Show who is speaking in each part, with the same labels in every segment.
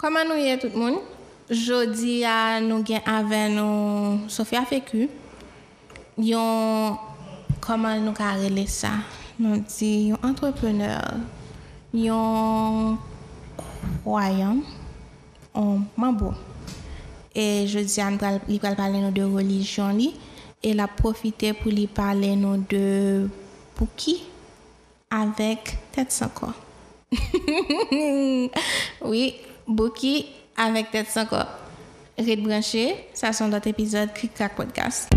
Speaker 1: Comment nous y est tout monde? Jodi à nous gen avec nous Sophia Fécu. Yon comment nous ka rele yon entrepreneur. Yon li pral parler nous de religion li et la lui parler nous de Pouki avec tête sans corps. oui, Bouki avec tête sans corps. Red branché, ça sont d'autres épisodes Click Clack Podcast.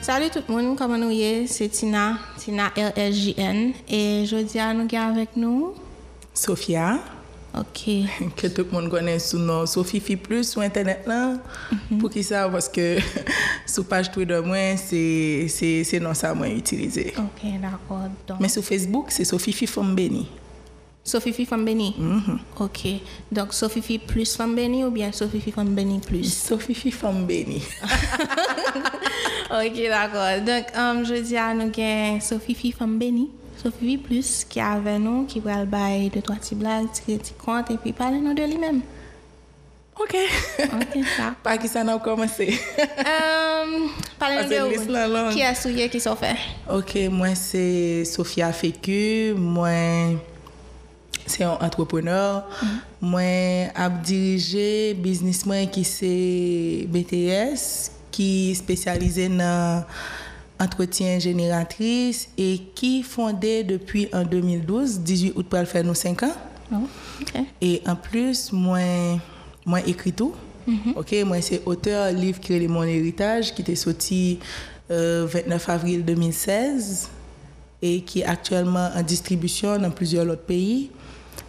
Speaker 1: Salut tout le monde, comment nous y est? C'est Tina, Tina LSJN. Et jeudi à nous qui avec nous.
Speaker 2: Sophia,
Speaker 1: Ok.
Speaker 2: que tout le monde connaît sous nom Sophie Fi Plus sur Internet là. Pour qui ça? Parce que sur page Twitter, moi, c'est non ça moi utilisé.
Speaker 1: Ok, d'accord. Donc,
Speaker 2: Mais sur Facebook, c'est Sophie Fi Femme Béni.
Speaker 1: Sophie Fi Femme Béni. Ok. Donc, Sophie Fi plus Femme Béni ou bien Sophie Fi Femme Béni plus?
Speaker 2: Sophie Fi Femme Béni.
Speaker 1: ok, d'accord. Donc, um, je dis à nous que Sophie Fi Femme Béni. Sofi vi plus ki ave nou ki pral bay 2-3 ti blag, ti kont, epi pale nou de li men.
Speaker 2: Ok.
Speaker 1: Ok, sa.
Speaker 2: Pa ki sa nan komanse?
Speaker 1: um, pale
Speaker 2: nou
Speaker 1: de ou. Ki asouye ki so fe?
Speaker 2: Ok, mwen se Sofia Feku, mwen se yon entrepreneur, mm -hmm. mwen ap dirije biznismen ki se BTS, ki spesyalize nan... entretien génératrice et qui fondé depuis en 2012, 18 août pour faire nous 5 ans. Et en plus, moi, moi écris tout. Ok, moi c'est auteur livre qui est mon héritage, qui était sorti euh, 29 avril 2016 et qui est actuellement en distribution dans plusieurs autres pays.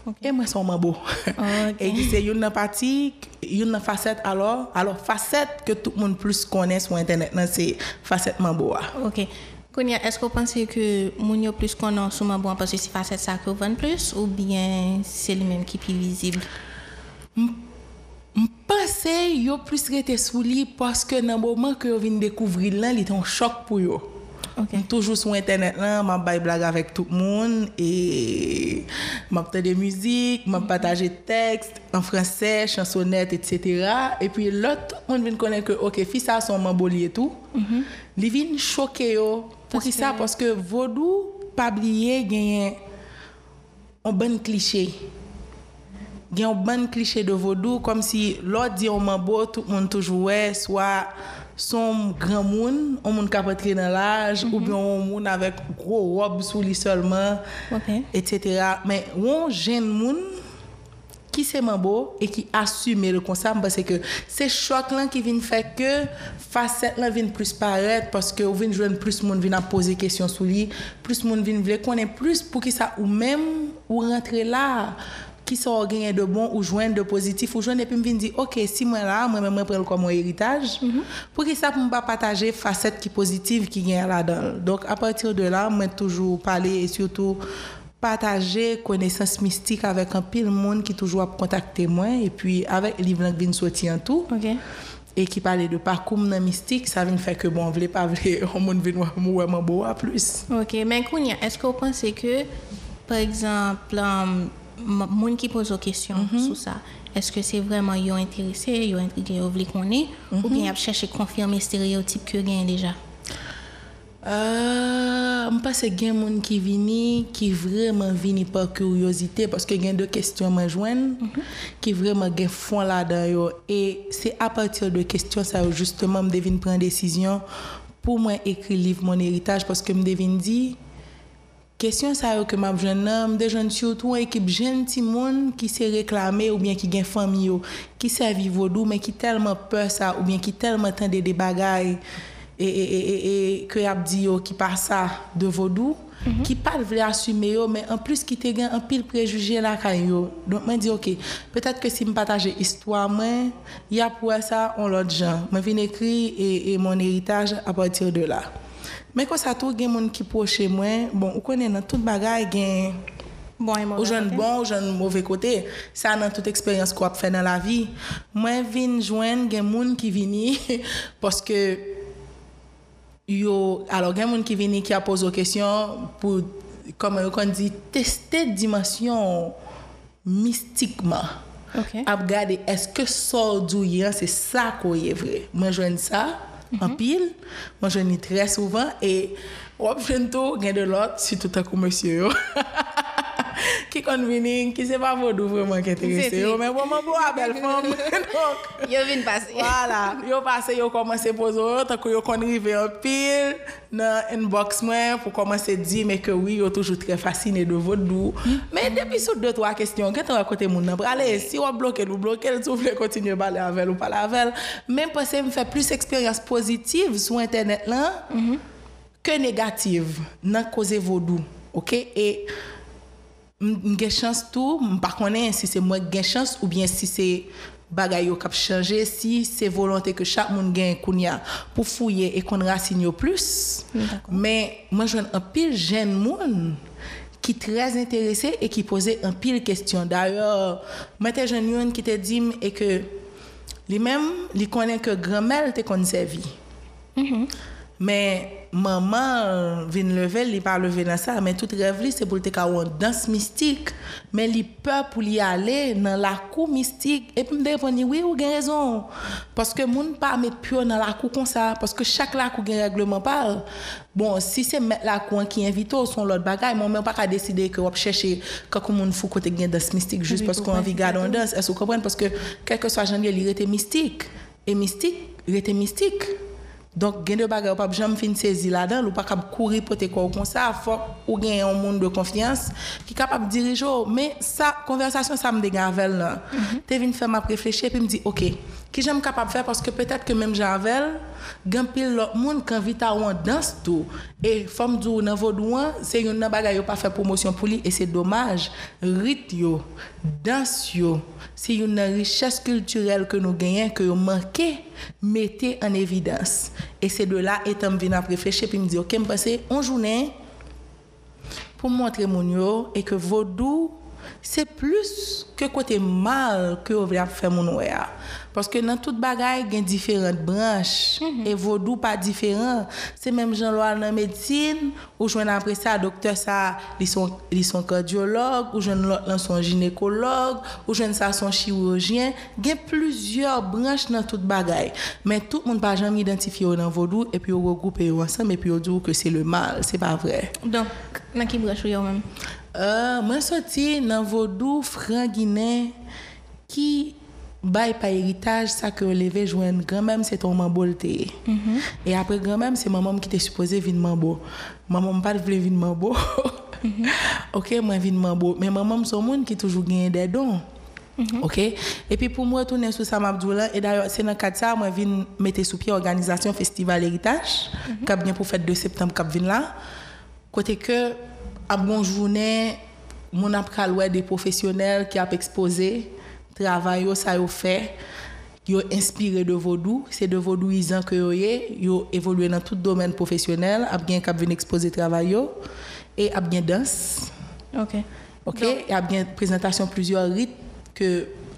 Speaker 2: okay. e mwen son
Speaker 1: mwen
Speaker 2: bo. Okay. e di se yon nan pati, yon nan faset alor, alor faset ke tout moun plus konen sou internet nan se faset mwen
Speaker 1: bo a. Ah. Ok, Kounia, esko panse ke moun yo plus konen sou mwen bo an pasi si faset sa ke ven plus ou bien se li menm ki
Speaker 2: pi vizib? Mpase yo plus rete sou li paske nan mouman ke yo vin dekouvri lan li ton chok pou yo.
Speaker 1: Ok.
Speaker 2: Toujours sur internet là, m'a blague avec tout le monde et m'a des musiques, m'a partagé textes en français, chansonnettes, etc. Et puis l'autre monde vient connaître que OK, fils ça son mamboli et tout. Li vient choquer. Pour qui ça parce que vaudou pas oublier gagne un bon cliché. Il y a un bon cliché de vaudou, comme si l'autre dit on mambo, tout le monde toujours soit son gran moun, on moun ka patre nan laj, mm -hmm. ou mhm. bien on moun avek gro rob sou li solman,
Speaker 1: okay.
Speaker 2: etc. Men, on jen moun ki seman bo e ki asume le konsam parce que se chok lan ki vin fè ke faset lan vin plus paret parce que ou vin jwen plus moun vin ap pose kesyon sou li, plus moun vin vle konen plus pou ki sa ou men ou rentre la qui sont gagner de bon ou joindre de positif ou joindre et puis me dire OK si moi là moi même moi prendre comme mon héritage pour qui ça pour pas partager facette qui positive qui gagne là-dedans. Donc à partir de là moi toujours parler et surtout partager connaissance mystique avec un pile monde qui toujours a contacté moi et puis avec livre qui sortir en tout. Et qui parlait de parcours dans mystique ça vient faire que bon on voulait pas voulait on monde vient vraiment beau à plus.
Speaker 1: Ok, mais Kounia, est-ce que vous pensez que, par exemple, um, moun qui pose des questions sur ça, est-ce que c'est vraiment yo intéressé, yo intrigué, yo qu'on est, ou bien ils chercher à confirmer stéréotype que gagne déjà?
Speaker 2: Euh, je pense qu'il y a des gens qui viennent, qui vraiment viennent par curiosité, parce qu'il y a deux questions me joignent, qui vraiment ont fond là-dedans. Et c'est à partir de questions, ça, justement, je devine prendre une décision pour moi écrire le livre Mon héritage, parce que je devine dire, question ça yo que m'a jeune homme des jeunes surtout une équipe jeune petit monde qui s'est réclamé ou bien qui gagne famille yo, qui servi vaudou mais qui tellement peur ça ou bien qui tellement tend des bagailles. Et que y a dit yo qui pas ça de vaudou qui pas voulu assumer yo mais en plus qui te gagne un pile préjugé là kay yo. Donc moi dit OK peut-être que si me partager histoire moi il y a pour ça on l'autre gens. Moi viens écrire et, et mon héritage à partir de là mais quand ça tout gen moun qui proche moi bon on connaît dans toute bagaille gen
Speaker 1: Bon et mauvais
Speaker 2: Ou
Speaker 1: côté.
Speaker 2: bon, ou jwen mauvais kote. Sa nan tout eksperyans ko ap fè nan la vi. Mwen vin jwen gen moun ki vini, poske yo, alo gen moun ki vini ki a pozo kesyon pou, kom yo kon di, teste dimensyon mistikman.
Speaker 1: Ok.
Speaker 2: ap gade eske sor dou yan se sa ko ye vre. Mwen jwen sa, an pil, mwen jwen ni tre souvan, e wap jwen tou gen de lot, si tout akou monsye yo. Ki kon vini, ki se pa vodou vreman ki interese
Speaker 1: Se
Speaker 2: yo,
Speaker 1: tri.
Speaker 2: men pou mwen pou a bel fom. Donc,
Speaker 1: Yo vin pase.
Speaker 2: Voilà, yo pase yo komanse pozo yo, tako yo kon rive an pil nan inbox mwen pou komanse di me ke oui, yo toujou tre fascine de vodou. Men depi sou 2-3 kestyon, gen ton akote moun nan prale, si wap bloke ou bloke, sou vle kontinye bale avel ou pale avel, men pase m fè plus eksperyans pozitiv sou internet lan, ke negatif nan koze vodou. Ok? E m m gen chans tou, m pa konen si se mwen gen chans ou bien si se bagay yo kap chanje, si se volonte ke chak moun gen kounya pou fouye e kon rasin yo plus. Men mwen jwen an pil jen moun ki trez interese e ki pose an pil kestyon. D'ayor, mwen te jen yon ki te dim e ke li mem li konen ke gramel te kon servi. Men maman vin leve, li pa leve nan sa, men tout rev li se pou te ka wan dans mistik, men li pe pou li ale nan la kou mistik, epi mde repon ni, oui ou gen rezon, paske moun pa met pyo nan la kou kon sa, paske chak la kou gen regleman pal. Bon, si met la kou an ki invito, son lot bagay, moun men pa ka deside ke wap chèche kakou moun fou kote gen dans mistik, just
Speaker 1: Oui,
Speaker 2: paske
Speaker 1: pou
Speaker 2: an vi gade an dans, es ou kompren, paske kelke swa jan li, li rete mistik, e mistik, rete mistik. Donk gen de bagay ou pap jam fin sezi la dan, ou pa kap kouri pote kwa ou kon sa, fok ou gen yon moun de konfians ki kapap dirijo. Men sa, konversasyon sa m de gavel nan. Te vin fè m ap refleche, pi m di, ok, ki jem kapap fè, paske petet ke menm javel, gen pil lot moun kan vita ou an dans tou. E fòm djou nan vodouan, se yon nan bagay ou pa fè promosyon pou li, e se domaj, rit yo, dans yo, se yon nan riches kulturel ke nou genyen, ke yo manke, mette en evidans. E se de la etan m vin ap refleche, pi m di, ok, m pase, on jounen, pou m montre moun yo, e ke vodou, se plus ke kote mal fè moun wè a. Paske nan tout bagay gen diferent branche, e vodou pa diferent. Se menm jan lo al nan medsine, ou jwen apre sa, doktor sa, li son, li son kardiolog, ou jwen lot lan son ginekolog, ou jwen sa son chirurgien, gen plusieurs branche nan tout bagay. Men tout moun pa jam identifiye yo nan vodou, e pi yo regroupe yo ansam, e pi yo djou ke se le mal, se pa vre.
Speaker 1: Donk, nan ki branche yo men?
Speaker 2: Euh, mwen soti nan vodou fran Guinè ki bay pa eritaj sa ke leve jwen granmem se ton mambo lte. E apre granmem se mamam ki te suppose vin mambo. Mamam pat vle vin mambo. ok, mwen vin mambo. Men mamam son moun ki toujou genye de don. Ok? E pi pou mwen tounen sou sa mabdou lan, e dayo se nan kat sa, mwen vin mette sou pied organizasyon festival eritaj, kap gen pou fèt 2 septembre kap vin la. Kote ke ap bon jounen, moun ap kalwe de profesyonel ki ap travay yo sa yo fe, yo inspire de vodou, se de vodouizan ke yo ye, yo evolue nan tout domen profesyonel, ap gen kap vin expose travay yo, e ap gen dans,
Speaker 1: Ok.
Speaker 2: ok, e ap gen prezentasyon plusieurs rit, ke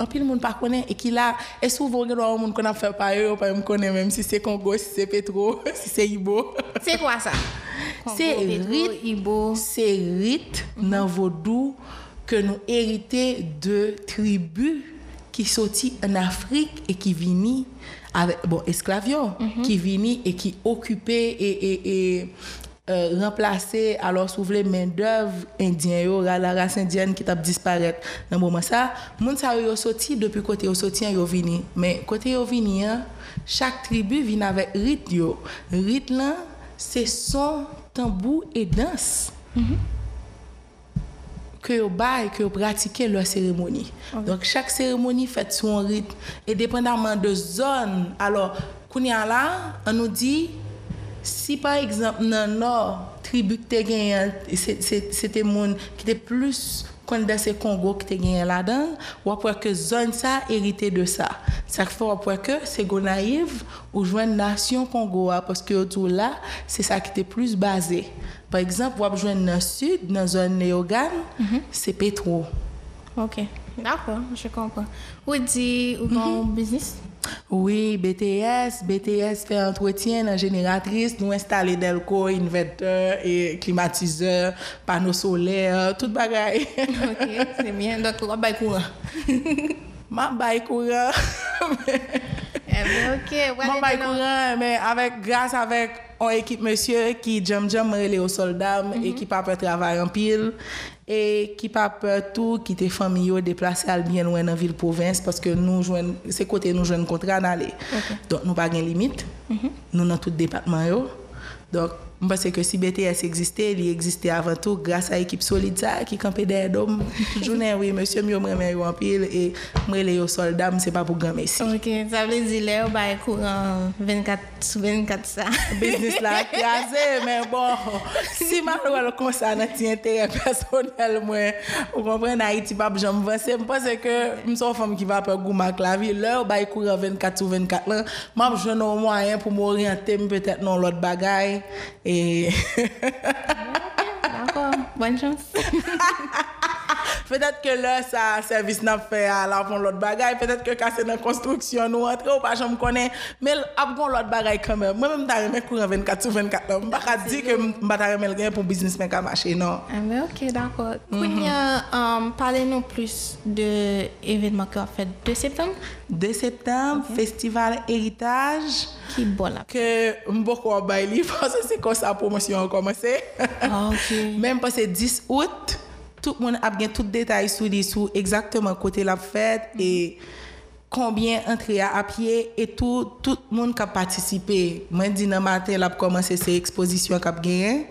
Speaker 2: an pil moun pa konen, e ki la, e souvo gen wè moun kon ap fe pa yo, pa yon konen menm si se Kongo, si se Petro, si se Ibo?
Speaker 1: Se kwa sa?
Speaker 2: Se rit,
Speaker 1: Ibo.
Speaker 2: se rit nan vodou ke nou erite de tribu ki soti an Afrik e ki vini avec, bon, esklavyon, ki vini e ki okupe e, e, e euh, alors sou vle men d'oeuvre indien la race indienne ki tap disparet nan mouman sa, moun sa yo soti depi kote yo soti an yo vini. Men kote yo vini an, chak tribu vini avek rit yo. Rit lan, se son, tambou e dans. Que yo bay, que yo pratike leur cérémonie. Donc chaque cérémonie fait son rythme et dépendamment de zone. Alors, kounya là, on nous dit si par exemple dans le nord, tribu qui c'était moun qui était plus kon dans ces Congo qui te gagné là-dedans, ou après que zone ça hérité de ça. Ça fait après que c'est go naïve ou joindre nation Congo parce que autour là, c'est ça qui était plus basé. Par exemple, vous joindre dans sud, dans la zone Néogan, c'est pétro.
Speaker 1: Ok, d'accord, je comprends. Ou dit, ou bon business?
Speaker 2: Oui, BTS, BTS fait entretien dans génératrice, nous installer Delco, inverteur et climatiseur, panneaux solaires, tout bagaille.
Speaker 1: ok, c'est bien. Donc, on va courant.
Speaker 2: Ma bail courant.
Speaker 1: Mwen bay
Speaker 2: kouran, men avèk, grase avèk an ekip monsye ki jom jom rele yo soldam, mm -hmm. ekip apè travay an pil, ekip apè tou ki te fami yo deplase al bien wè nan vil povins, paske nou jwen, se kote nou jwen kontra nan le. Okay. Don nou pa gen limit, mm -hmm. nou nan tout depatman yo. Dok, Mwen pase ke si BTS eksiste, li eksiste avan tou grasa ekip solide sa ki kampe der dom. Jounen wè, monsye myo mremen yo anpil e mrele yo soldam, se pa pou gran mesi.
Speaker 1: Ok, sa vle zile ou baye kouran 24 sou 24 sa.
Speaker 2: Biznis la krasè, men bon, si man wè lo konsa nan ti entere personel mwen, ou kompren na iti pap jom vansè, mwen pase ke mson fòm ki va apè gouman klavi, lè ou baye kouran 24 sou 24 lan, mwen ap joun nou mwayen pou mwen oryante mwen petèt nan lot bagay, e
Speaker 1: D'accord, bonne chance.
Speaker 2: Peut-être que là, ça service n'a fait à la fond l'autre bagaille. Peut-être que quand c'est dans la construction, nous entrons ou pas, je me connais. Mais après l'autre bagaille quand même. Moi-même, je suis courant 24 sur 24. Je ne pas dire que je ne suis pas pour businessman qui a marché, non.
Speaker 1: Ah, mais ok, d'accord. um, Parlez-nous plus de l'événement qu'on a fait 2 septembre.
Speaker 2: 2 septembre, Festival Héritage.
Speaker 1: Qui bon là?
Speaker 2: Que beaucoup en baili parce que c'est comme ça la promotion a commencé.
Speaker 1: Ah, ok.
Speaker 2: Même que 10 août, tout le monde a bien tout détail sur les sous exactement côté la fête et combien entré à pied et tout tout le monde qui a participé. Moi dans matin là commencer ces expositions qu'a gagné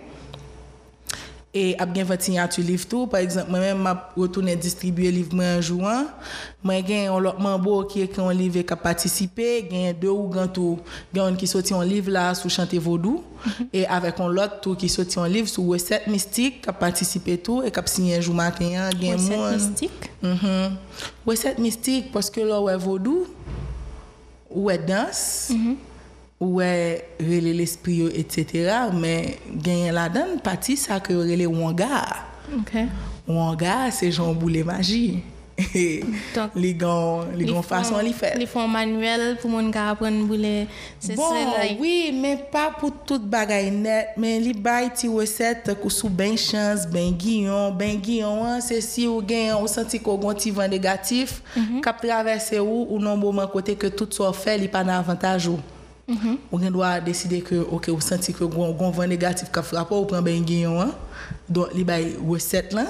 Speaker 2: et a bien fait signature livre tout par exemple moi même m'a retourné distribuer livre moi en juin moi gagne un autre membre qui écrit un livre qui a participé gagne deux ou grand tout gagne qui sorti un livre là sur chanter vaudou et avec un autre tout qui sorti un livre sur recette mystique qui a participé tout et qui a signé un jour matin gagne
Speaker 1: Recette mystique?
Speaker 2: Mhm. recette mystique parce que là ouais vaudou ouais danse ouais relé l'esprit etc mais gagner la donne partie ça que relé wanga
Speaker 1: OK
Speaker 2: wanga c'est Jean Boulet magie
Speaker 1: Donc,
Speaker 2: les gants, les gants façon les faire.
Speaker 1: Les font manuel pour mon gars apprendre bouler. C'est
Speaker 2: bon,
Speaker 1: like...
Speaker 2: oui, mais pas pour toute bagaille net, mais les bail ti recette que sous ben chance, ben guillon, ben guillon, c'est si ou gain ou senti qu'on gon ti vent négatif, mm -hmm. cap traverser ou ou non moment côté que tout soit fait, il pas d'avantage ou. Mm -hmm. Ou gen dwa deside ke, ok, ou senti ke goun van negatif ka frapo, ou pren ben giyon an, don li bay weset lan,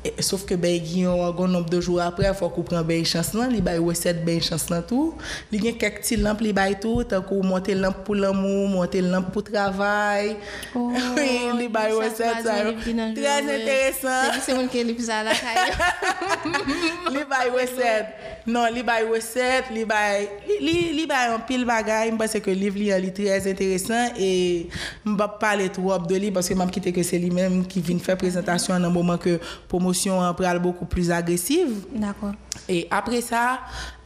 Speaker 2: e, sauf ke ben giyon an goun nombe de jou apre, fok ou pren ben chans lan, li bay weset ben chans lan tou, li gen kek ti lamp li bay tou, tak ou monte lamp pou l'amou, monte lamp pou travay,
Speaker 1: oh,
Speaker 2: li bay
Speaker 1: weset sa, trez enteresan.
Speaker 2: Se
Speaker 1: di
Speaker 2: se
Speaker 1: moun ke li pisa la kayo.
Speaker 2: li bay weset. Non, li bay weset, li bay, li bay an pil bagay, mba se ke liv li an li trez interesant, e mba pale trop de li, baske mam kite ke se li menm ki vin fè prezentasyon nan mouman ke promosyon an pral beaucoup plus agresiv.
Speaker 1: D'akon.
Speaker 2: E apre sa,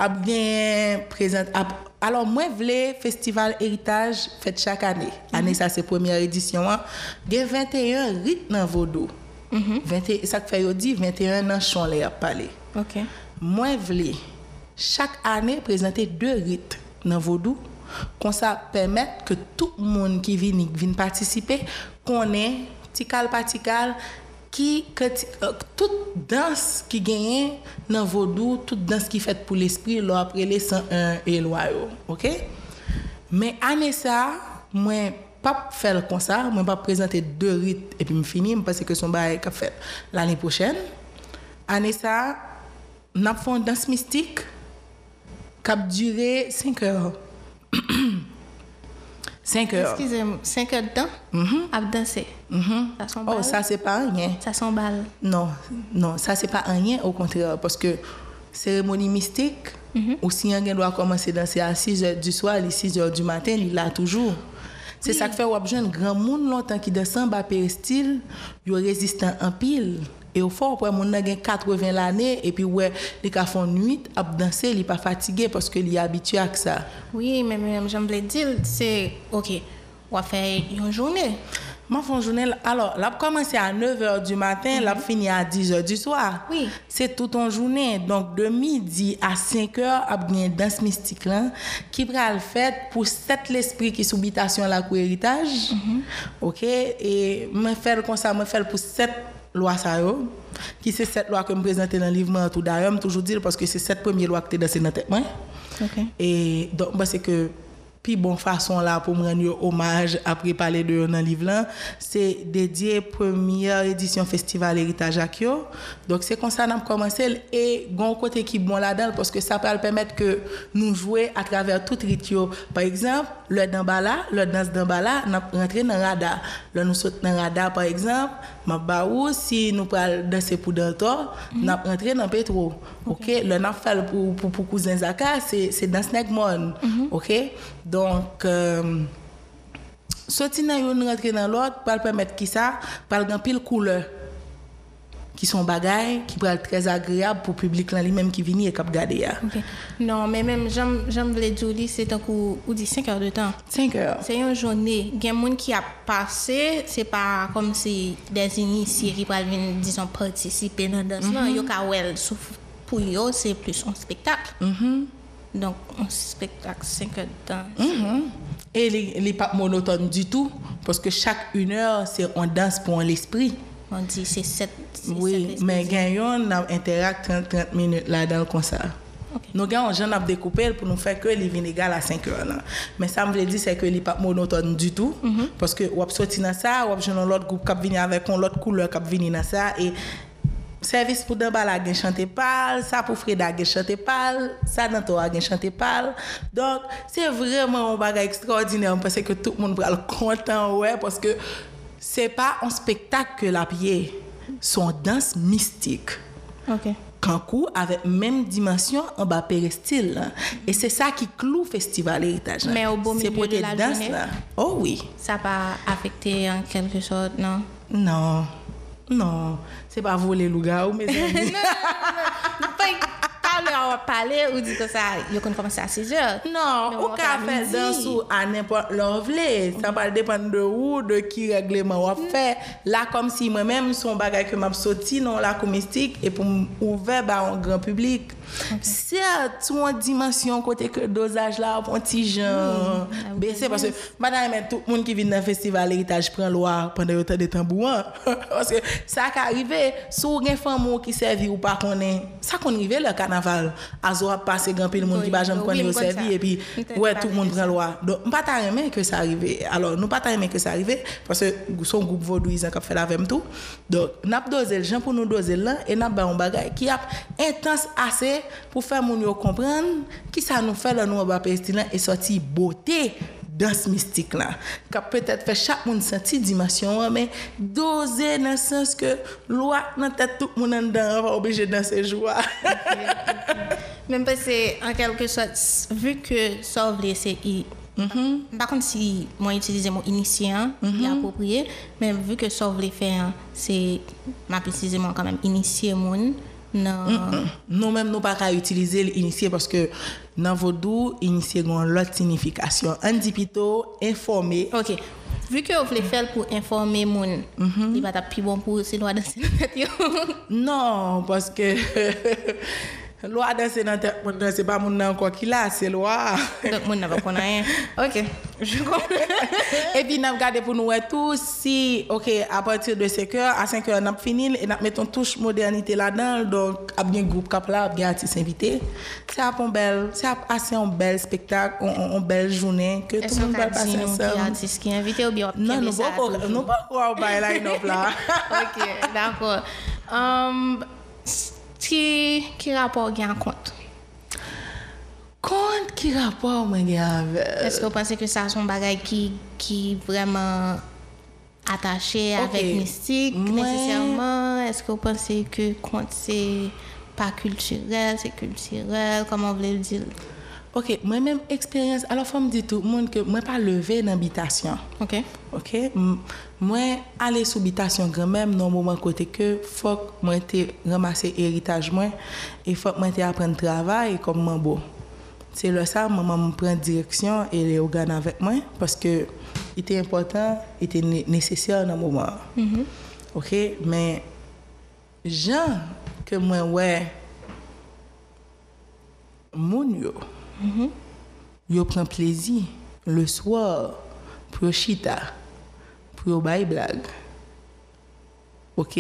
Speaker 2: ap gen prezent, ap, alon mwen vle festival eritage fèt chak ane, mhm. ane sa se premier edisyon an, gen 21 rit nan vodou. Mm -hmm. 20, sak fè yo di, 21 nan chon le ap pale.
Speaker 1: Ok. Ok.
Speaker 2: Moi, je chaque année présenter deux rites dans Vaudou. Comme ça, permettre que tout le monde qui vient, vient participer connaît tical patical qui que euh, toute danse qui gagne dans Vaudou, toute danse qui fait pour l'esprit, là après les 101 et yo, OK? Mais année ça, moi pas faire comme ça, moi pas présenter deux rites et puis me finir parce que son bail qu'a fait l'année prochaine. Année ça, n'a fait une danse mystique qui a duré 5 heures. 5 heures.
Speaker 1: Excusez-moi, 5 heures de temps? À danser? Ça sent
Speaker 2: Oh, ça c'est pas rien.
Speaker 1: Ça sent balle.
Speaker 2: Non, non, ça c'est pas rien, au contraire, parce que cérémonie mystique, ou si un doit commencer à danser à 6 heures du soir, les 6 heures du matin, il l'a toujours. C'est ça qui fait que un grand monde longtemps qui descend bas péristyle, il résistant en pile Et au fond, après, mon a 80 l'année, et puis, ouais, les cas font nuit, à danser, il pas fatigué parce qu'il est habitué à ça.
Speaker 1: Oui, mais même, j'aime le dire, c'est, ok, on va faire une journée.
Speaker 2: Moi, font journée, alors, là, commencer à 9h du matin, là, fini à 10h du soir.
Speaker 1: Oui.
Speaker 2: C'est toute une journée. Donc, de midi à 5h, il y a une danse mystique là, qui va le faire pour sept l'esprit qui habitation la héritage. OK? Et je fais comme ça, je fais pour sept lois ça yo, qui c'est cette loi que me présenter dans le livre tout d'ailleurs, toujours dire parce que c'est cette première loi qui est dans cette tête moi.
Speaker 1: Ok.
Speaker 2: Et donc, bah, c'est que, puis bon façon là pour me rendre hommage après parler de dans le livre là, c'est dédié première édition Festival Héritage Akio. Donc, c'est comme ça qu'on a commencé et gon côté qui bon là-dedans parce que ça peut permettre que nous jouer à travers tout ritio. Par exemple, le dambala, le danse dambala, nous rentrer dans le radar. Là, nous sautons dans le radar, par exemple, map ba ou si nou pral danse pou dantor, mm -hmm. nap rentre nan petro. Ok, okay? le nap fal pou, pou, pou kouzen Zaka, se dans nek mon. Mm -hmm. Ok, donk... Euh, Soti nan yon rentre nan lot, pral pemet ki sa, pral gen pil koule. Qui sont bagailles qui être très agréable pour le public là lui-même qui vient et qui regarde ya.
Speaker 1: Ok. Non, mais même, j'aime j'aime le dire, c'est un coup, ou dit 5 heures de temps.
Speaker 2: 5 heures.
Speaker 1: C'est une journée. Il y a des gens qui a passé, c'est pas comme si des initiés qui peuvent venir, disons, participer dans la danse. Non, il y a well, pour eux, c'est plus un spectacle. Donc, un spectacle, 5 heures de temps.
Speaker 2: Mhm. Et il n'est pas monotone du tout, parce que chaque une heure, c'est on danse pour l'esprit.
Speaker 1: On dit c'est 7
Speaker 2: Oui, mais gagnons, on interact 30, 30 minutes là dans le concert. Nous gagnons, j'en ai découpé pour nous faire que les vignes égales à 5 heures. Là. Mais ça me veut dire c'est que n'est pas monotone du tout. Parce que on sorti dans ça, on a l'autre groupe qui vient avec une autre couleur qui vient dans ça. Et service pour Dambala a chanté pâle, ça pour Freda a chanté pâle, ça dans toi a chanté pâle. Donc, c'est vraiment un bagage extraordinaire parce que tout le monde va le content, ouais, parce que c'est pas un spectacle que la pied, son danse mystique.
Speaker 1: Ok.
Speaker 2: Kankou avec même dimension en bas péristyle. là. Et c'est ça qui cloue Festival Héritage. là.
Speaker 1: Mais au beau
Speaker 2: C'est
Speaker 1: milieu
Speaker 2: pour
Speaker 1: de la
Speaker 2: danses,
Speaker 1: journée?
Speaker 2: là. Oh oui.
Speaker 1: Ça n'a pas affecté en quelque sorte, non?
Speaker 2: Non. Non. C'est pas voler le gars ou mes amis.
Speaker 1: Pas lè a wap pale ou di kon sa yo kon komanse a 6 jor.
Speaker 2: Non, ou ka
Speaker 1: fè
Speaker 2: dans ou anè pou lò vle. Sa pal depan de ou, de ki regleman wap fè. La kom si mè mèm son bagay ke m ap soti non la komistik e pou m ouve ba an gran publik. Public. Certes, sous une dimension côté que dosage là, un petit genre, baisser parce que madame, tout le monde qui vient dans le festival héritage prend loi pendant le temps de tambour. parce que ça qui arrive, sous une femme qui servi ou pas qu'on est, ça qu'on arrive le carnaval. Azo a passé grand pile monde qui va jamais connaître servi et puis ouais
Speaker 1: pas
Speaker 2: tout le monde
Speaker 1: de
Speaker 2: prend loi. Donc on pas ta aimer que ça arrive. Alors nous pas ta aimer que ça arrive parce que son groupe vaudouisant qui fait la même tout. Donc n'a doser le gens pour nous doser là et n'a ba un bagage qui a intense assez pou fè moun yo kompren ki sa nou fè lè nou waba Palestinyan e soti botè dans mystique là qui peut-être fait chaque monde sentir dimension mais doser dans le sens que loi dans tête tout le monde dedans va obligé de danser joie
Speaker 1: même parce que en quelque sorte vu que ça voulait c'est mhm. par contre si moi utiliser mon initiant mhm. il est approprié mais vu que ça voulait faire c'est m'a précisément quand même initier monde Non.
Speaker 2: nous même nous pas qu'à utiliser l'initié parce que dans vaudou initié ont l'autre signification. On dit plutôt informer
Speaker 1: Ok. Vu que vous voulez faire pour informer mon, il va être plus bon pour ces lois de
Speaker 2: non parce que loi moun nan, c'est pas mon nan encore qui là c'est loi
Speaker 1: Donc, mon n'a pas rien. Ok. Je comprends.
Speaker 2: et puis n'a regardé pour nous tout si OK à partir de 5 heures à 5 heures n'a fini et n'a mettons touche modernité là-dedans donc a bien groupe cap là a bien artiste invité c'est un bel c'est assez un bel spectacle un, un belle journée que tout le monde va passer
Speaker 1: nous qui
Speaker 2: ensemble
Speaker 1: artiste qui est invité ou bien
Speaker 2: Non, nous pas nous pas line up là.
Speaker 1: ok, d'accord. Um, qui, qui rapport gain compte?
Speaker 2: Compte qui rapport gen avec
Speaker 1: Est-ce que vous pensez que ça son bagage qui qui vraiment attaché
Speaker 2: Ok.
Speaker 1: avec mystique nécessairement? Est-ce que vous pensez que compte c'est pas culturel, c'est culturel? Comment vous voulez le dire?
Speaker 2: Ok, moi-même, expérience, alors faut me dire tout le monde que moi pas levé dans l'habitation.
Speaker 1: OK?
Speaker 2: Ok, Moi aller sous habitation grand même dans moment côté que faut que moi te ramasser héritage moi et faut que moi te apprendre travail comme mambo. C'est ça maman me prend direction et les organes avec moi parce que il était important, il était né- nécessaire dans le moment. Ok, mais gens que moi ouais moun yo yo prend plaisir le soir pour yo chita pour yo bay blague. Ok?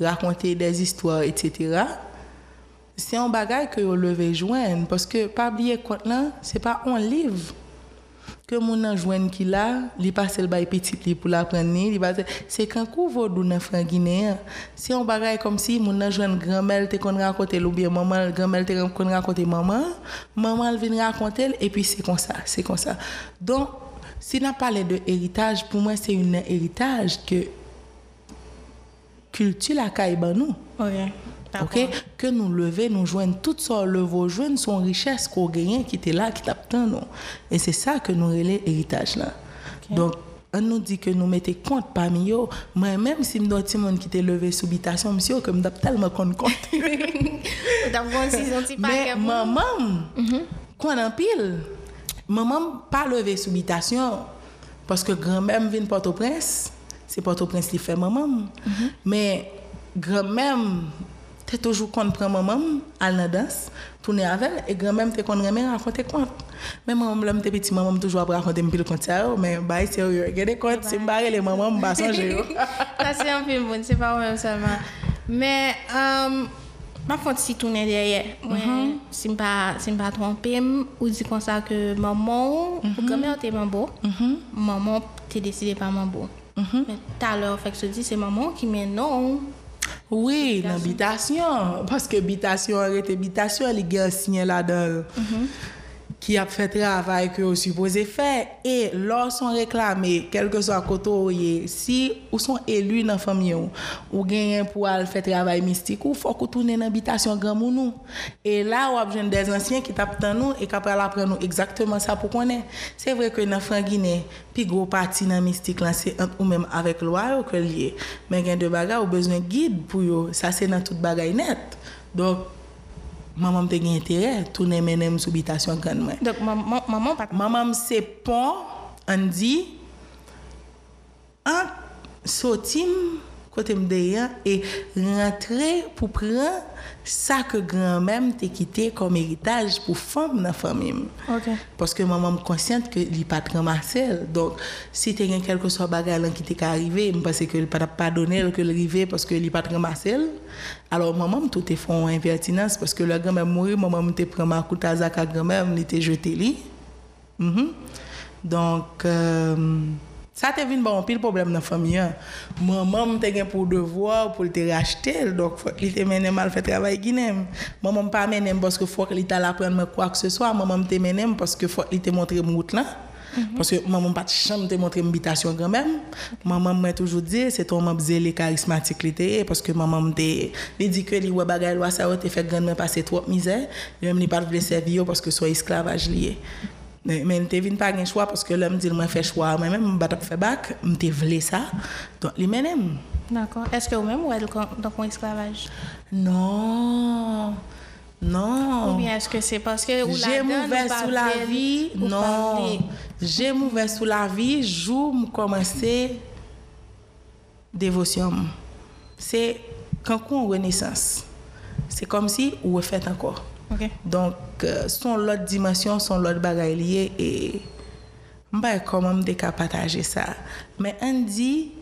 Speaker 2: Raconter des histoires etc c'est un bagage que yo levé joindre parce que pas oublier compte là c'est pas un livre que mon nan joindre qui là li passe le bay petit li pour l'apprendre ni li passe c'est quand vodou nan franc guinéen. C'est un bagage comme si mon nan joindre grand-mère te kon raconter ou bien maman grand-mère te kon raconter maman. Maman elle vient raconter et puis c'est comme ça c'est comme ça. Donc si on parle de héritage pour moi c'est un héritage que culture la caille nous.
Speaker 1: OK. D'accord.
Speaker 2: OK? Que nous lever nous joindre toutes sortes le vos joindre son richesse qu'on gagne qui était là qui t'attend et c'est ça que nous relais héritage là. Donc on nous dit que nous mettons compte parmi eux moi même si me doit monde qui t'est levé sous habitation monsieur que doit tellement compte. Compte mais
Speaker 1: paquet pour-
Speaker 2: maman quand en pile maman pas levé sous habitation parce que grand-mère vient Port-au-Prince. C'est Port-au-Prince qui fait maman. Mais grand-mère t'es toujours qu'on prend maman à la danse tourner avec elle, et grand-mère t'es qu'on remet raconter compte mais maman l'homme t'es petit maman toujours raconter un pile compte ça mais bah sérieux regardez compte c'est me les mamans me pas songer
Speaker 1: Ça, c'est un film bon, c'est pas même seulement. Mais, euh, Ma font si tourner derrière. Ouais. Mhm. Si me pas si me pas tromper ou dit comme ça que maman ou grand-mère mhm. t'es mambo. Mhm. Maman t'es décidé pas mambo. Mais tout à l'heure fait que se dit c'est maman qui met non.
Speaker 2: Oui, l'habitation parce que habitation était habitation les gars signé là-dedans. Qui a fait travail que vous supposez faire. Et lorsqu'on réclame, quel que soit côté il si ou sont élus dans la famille ou, gagnent pour faire travail mystique, ou faut que tourner dans l'habitation grand nous. Et là, on a besoin des anciens qui tapent dans nous et qui apprendre nous exactement ça pour qu'on. C'est vrai que dans la Guinée, puis gros parti dans mystique c'est ou même avec loi que lié. Mais il y a de bagages, besoin de guide pour yo. Ça c'est dans toute bagaille net. Donc maman te gen intere, toune menem soubitasyon kan mwen.
Speaker 1: Dok, maman, maman pat...
Speaker 2: Maman se pon, an di, an sotim, côté m'déyan et rentrer pour prendre ça que grand-mère t'a quitté comme héritage pour femme dans la famille.
Speaker 1: OK.
Speaker 2: Parce que maman me consciente que il pas ramasser. Donc si tu as quelque chose bagage là qui t'est arrivé, je pense que il pas pardonner que le parce que il pas ramasser. Alors maman tout est font impertinence parce que la grand-mère mourir, maman me te prend ma couta à grand-mère, me te jeté li. Mhm. Donc euh, ça te vient bon pile problème dans la famille. hein. Maman te gen pour devoir pour te racheter donc faut qu'il te mène mal fait travail guinéen. Maman pas mène parce que faut qu'il t'a apprendre quoi que ce soit, maman te mène parce que faut qu'il te montrer route là. Parce que maman pas de chambre te montrer invitation quand même. Maman m'a toujours dit c'est ton membre zélé charismatique l'été parce que maman me dit il dit que li ouais bagay loi ça te fait grand passer trop misère, même li pas voulu servir parce que soit esclavage lié. Mais mais te vinn pas un choix parce que l'homme dit moi fait choix moi même pas fait bac, me te voulu ça. Donc li menem.
Speaker 1: D'accord. Est-ce que vous-même, ou êtes dans mon esclavage?
Speaker 2: Non.
Speaker 1: Ou
Speaker 2: Non.
Speaker 1: bien est-ce que c'est parce que ou
Speaker 2: J'ai
Speaker 1: pas
Speaker 2: sous la vie.
Speaker 1: ou
Speaker 2: Non. J'ai ouvert sous la vie, jour me commencer dévotion. C'est quand on renaissance. C'est comme si on refait encore. Donc, euh, son l'autre dimension, son l'autre bagaille lié et m'ba comment me partager ça. Mais on dit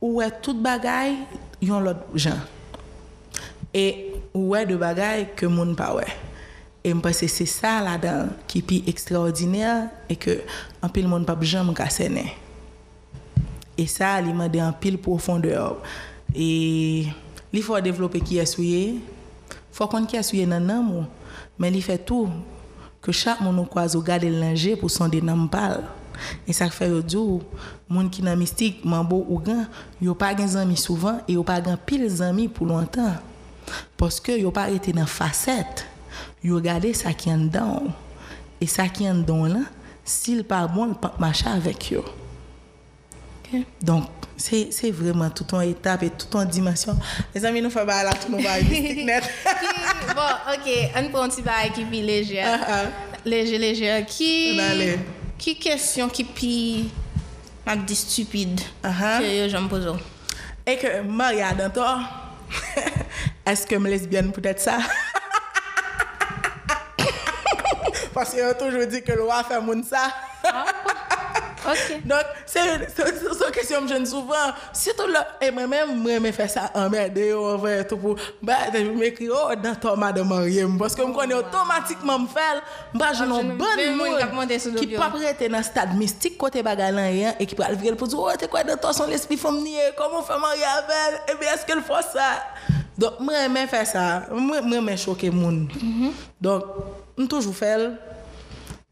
Speaker 2: où est toute bagaille yon l'autre gens. Et où est de bagaille que moun pas. Et pense que c'est ça là-dedans qui est extraordinaire et que en pile monde pas jamais casser et ça, il m'a dit en pile profondeur. Et il faut développer qui est souillé. Il faut qu'on qui est souillé dans l'amour. Mais il fait tout. Que chaque monde croise au garde l'ingé pour son dénombal. Et ça fait au dire, monde qui n'a mystique, mambo ou grand, il a pas des amis souvent et il a pas pile amis pour longtemps. Parce que il a pas été dans facette. Il a gardé ça qui est dedans. Et ça qui est dedans, s'il pas bon, il pas marcher avec
Speaker 1: eux.
Speaker 2: Donc, c'est vraiment tout en étape et tout en dimension. Les amis, nous faisons là tout va mystique net.
Speaker 1: Bon, ok, on prend un petit bail qui pi léger.
Speaker 2: Ah, ah.
Speaker 1: Léger, léger. Qui,
Speaker 2: allait.
Speaker 1: qui question qui pi, m'a dit stupide,
Speaker 2: Ah, ah.
Speaker 1: que yo j'aime poser.
Speaker 2: Et que Maria Dantor, est-ce que me lesbienne peut-être ça? Parce a toujours dit que le roi fait moun ça. Donc, c'est une question que je me souvent. Surtout là, et moi-même, moi, je fais ça emmerder, on va tout pour. Bah, je m'écris, oh, dans madame Mariam. Parce que je connais automatiquement me faire. Bah, je
Speaker 1: Ah, je
Speaker 2: n'ai
Speaker 1: ne
Speaker 2: bon
Speaker 1: vais moins
Speaker 2: monde qui pas prêter dans le stade mystique, côté rien, et qui peut aller pour dire, oh, t'es quoi dans ton son l'esprit féminin, comment on fait marier avec elle, et bien, est-ce qu'elle fait ça? Donc, moi, je faire ça. Moi, je choquer le monde. Donc, je toujours faire.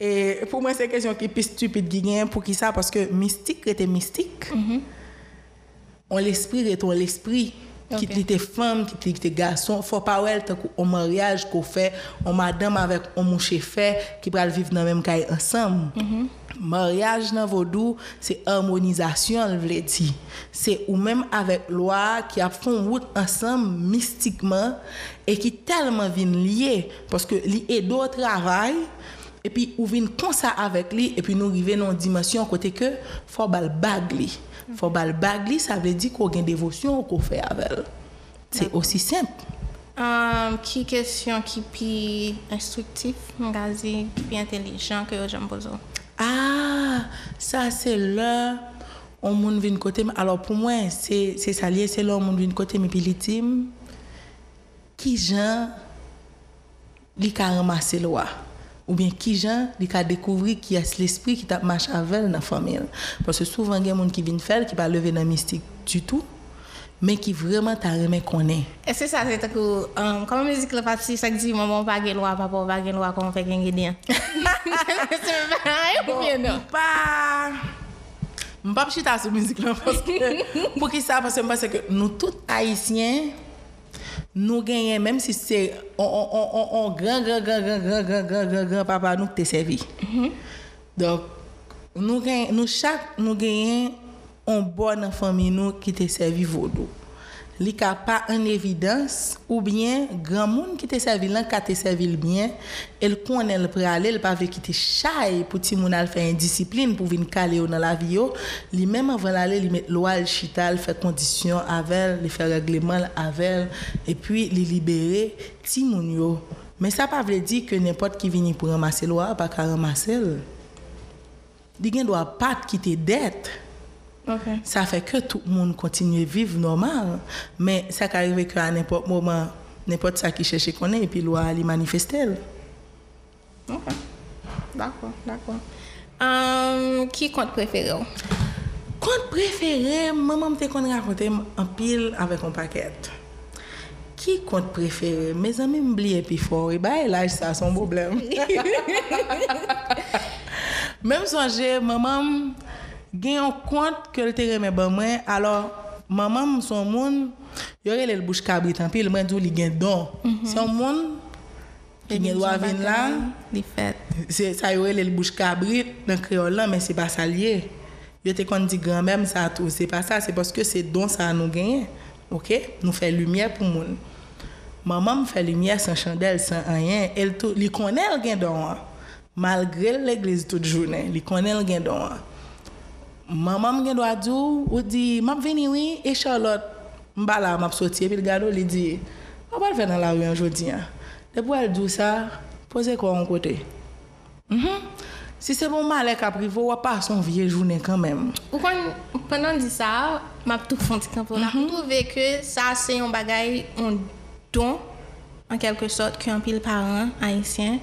Speaker 2: Et pour moi, c'est une question qui est plus stupide qui gagne. Pour qui ça? Parce que mystique était mystique. On l'esprit est on l'esprit. Qui
Speaker 1: Ok.
Speaker 2: était femme, qui était garçon. Faut pas ouais, au mariage qu'on fait, on madame avec un mouche fait, qui va vivre dans la même caille ensemble. Mariage dans vaudou, c'est harmonisation, le veut dire. C'est ou même avec loi qui a font route ensemble mystiquement et qui tellement viennent liés parce que li est d'autres travail E pi ou vin konsa avèk li, e pi nou rive nan dimensyon kote ke fò bal bag li. Fò bal bag li, sa vè di kò gen devosyon kò fè avèl. Se osi semp.
Speaker 1: Um, ki kesyon ki pi instruktif, mgazi, ki pi intelijan ke yo jan bozo?
Speaker 2: Ah, sa se lè, on moun vin kote, alò pou mwen, se, se salye, se lè on moun vin kote mi pi litim, ki jan li ka ramase lwa. Ou bien qui gens li ka découvrir qui est l'esprit qui t'a marché avec dans la famille parce que souvent il y a des gens qui viennent faire qui pas lever dans mystique du tout mais qui vraiment t'a remet connaît
Speaker 1: Est-ce que ça c'est que um, comment musique la partie ça dit maman pas gen loi papa pas gen loi comment fait gen ingrédient. C'est pareil ou bien non?
Speaker 2: pas je pas chita sur musique là parce que pour qui ça parce que je pense que nous tous haïtiens nou genyen, menm si se, on gran, gran, gran, gran, gran, gran, gran, gran, gran papa nou te servi. Mm-hmm. Dok, nou genyen, nou chak nou genyen, on bon nan fami nou ki te servi vodou. Li ka pas en évidence ou bien grand monde qui t'a servi là qui t'a servi bien elle connaît le praler elle pas veut quitter chay pour ti moun al faire indiscipline pour venir caler dans la vie li même avant d'aller li mettre loi le chita le faire condition avec le faire règlement avec et puis li libérer ti moun yo. Mais ça pas veut dire que n'importe qui vient pour ramasser loi pas ramasser gen doit pas quitter dette Ça fait que tout le monde continue à vivre normal. Mais ça arrive qu'à n'importe moment, n'importe ça qui cherche qu'on est, et puis loi les manifester.
Speaker 1: OK. D'accord, d'accord. Um, qui compte préféré?
Speaker 2: Compte préféré, maman me qu'on raconter en pile avec un paquet. Qui compte préféré? Mes amis m'oublient plus fort. Et bah, là, ça, son problème. Même songer, maman, gen yon kont ke l te reme ban mwen, alor, maman m son moun, yore le l bouche kabrit an, pi l mwen djou li gen don. Mm -hmm. Son moun, ki gen dwa vin
Speaker 1: la, li
Speaker 2: fet. Se, sa yore le l bouche kabrit, nan kreol lan, men se pa sa liye. Yo te kon di gran mèm sa tou, se pa sa, se paske se don sa nou genye. Ok? Nou fè lumiè pou moun. Maman m fè lumiè san chandel, san anyen, el tou, li konel gen don an. Malgre l eglise tout jounen, li konel gen don an. Maman doit dire ou dit m'a venu oui et Charlotte m'ba là m'a sorti et puis le gars lui dit on va le faire dans la rue aujourd'hui. hein. Depuis elle dit ça, posez quoi en côté. Mhm. Si c'est bon mal qui a pris, faut pas son vieille journée quand même.
Speaker 1: Ou kon, pendant dit ça, m'a tout font petit campo là. trouvé que ça c'est un bagay, un don en quelque sorte qu'un pile parent haïtien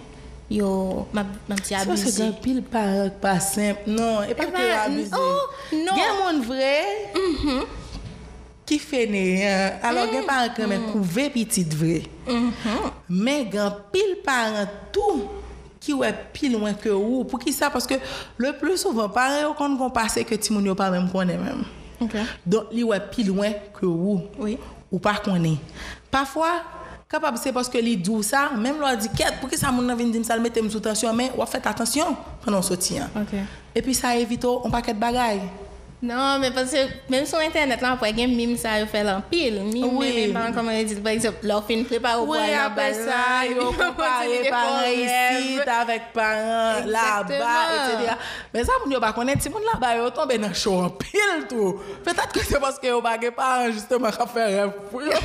Speaker 1: yo map ti
Speaker 2: abize. Sa
Speaker 1: se
Speaker 2: gen pil parek pa semp. Non, e pa
Speaker 1: e
Speaker 2: ke
Speaker 1: yo
Speaker 2: abize.
Speaker 1: Oh, non.
Speaker 2: Gen moun vre mm-hmm. ki fene eh, yon. Alors gen eh, parek men mm. kouve pitit vre. Mm-hmm. Men gen pil parek tou ki wè pil wè ke ou. Pou ki sa? Paske le plus souvan pare yo kon kon pase ke ti moun yo pa mèm
Speaker 1: konen
Speaker 2: mèm. Don li wè pil wè ke
Speaker 1: ou.
Speaker 2: Ou pa konen. Pafwa Capable c'est parce que li dou ça, même l'a dit pour que ça moun nan vinn dim ça le mette sous tension mais ou fait attention pendant hein.
Speaker 1: Ok.
Speaker 2: Et puis ça évite un paquet de bagailles.
Speaker 1: Non, mais parce que même sur Internet, là, il y a mime ça, il fait en pile. Mime,
Speaker 2: Oui.
Speaker 1: oui. même comment on dit, par exemple, leur fin prépare au
Speaker 2: Oui,
Speaker 1: point
Speaker 2: après ça, ils ont comparé parents ici avec parents là-bas, etc. Mais ça, moun yo pas connaître, si moun là-bas, yo tombe dans chaud en pile tout. Peut-être que c'est parce que yo pas gen parents justement qui fait rêve pour yo.
Speaker 1: non,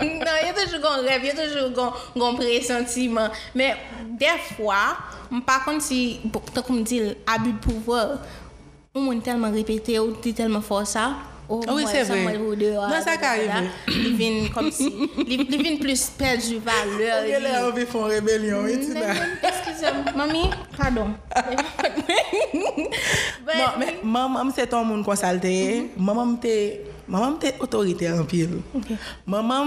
Speaker 1: il y a toujours un rêve, il y a toujours un, pressentiment. Mais des fois, par contre, si, tant qu'on me dit, abus de pouvoir, on est tellement répété, ou dit tellement fort ça. Oh,
Speaker 2: Oui,
Speaker 1: moi,
Speaker 2: c'est vrai.
Speaker 1: moi,
Speaker 2: ça arrive.
Speaker 1: Il vient comme si. Il il vient plus perdu valeur.
Speaker 2: Ok, là, on faire rébellion, et tu n'as-
Speaker 1: Excusez-moi, mamie, pardon.
Speaker 2: Non, mais maman, c'est ton monde consulté. Maman, t'es maman, t'es autorité en pile. Maman,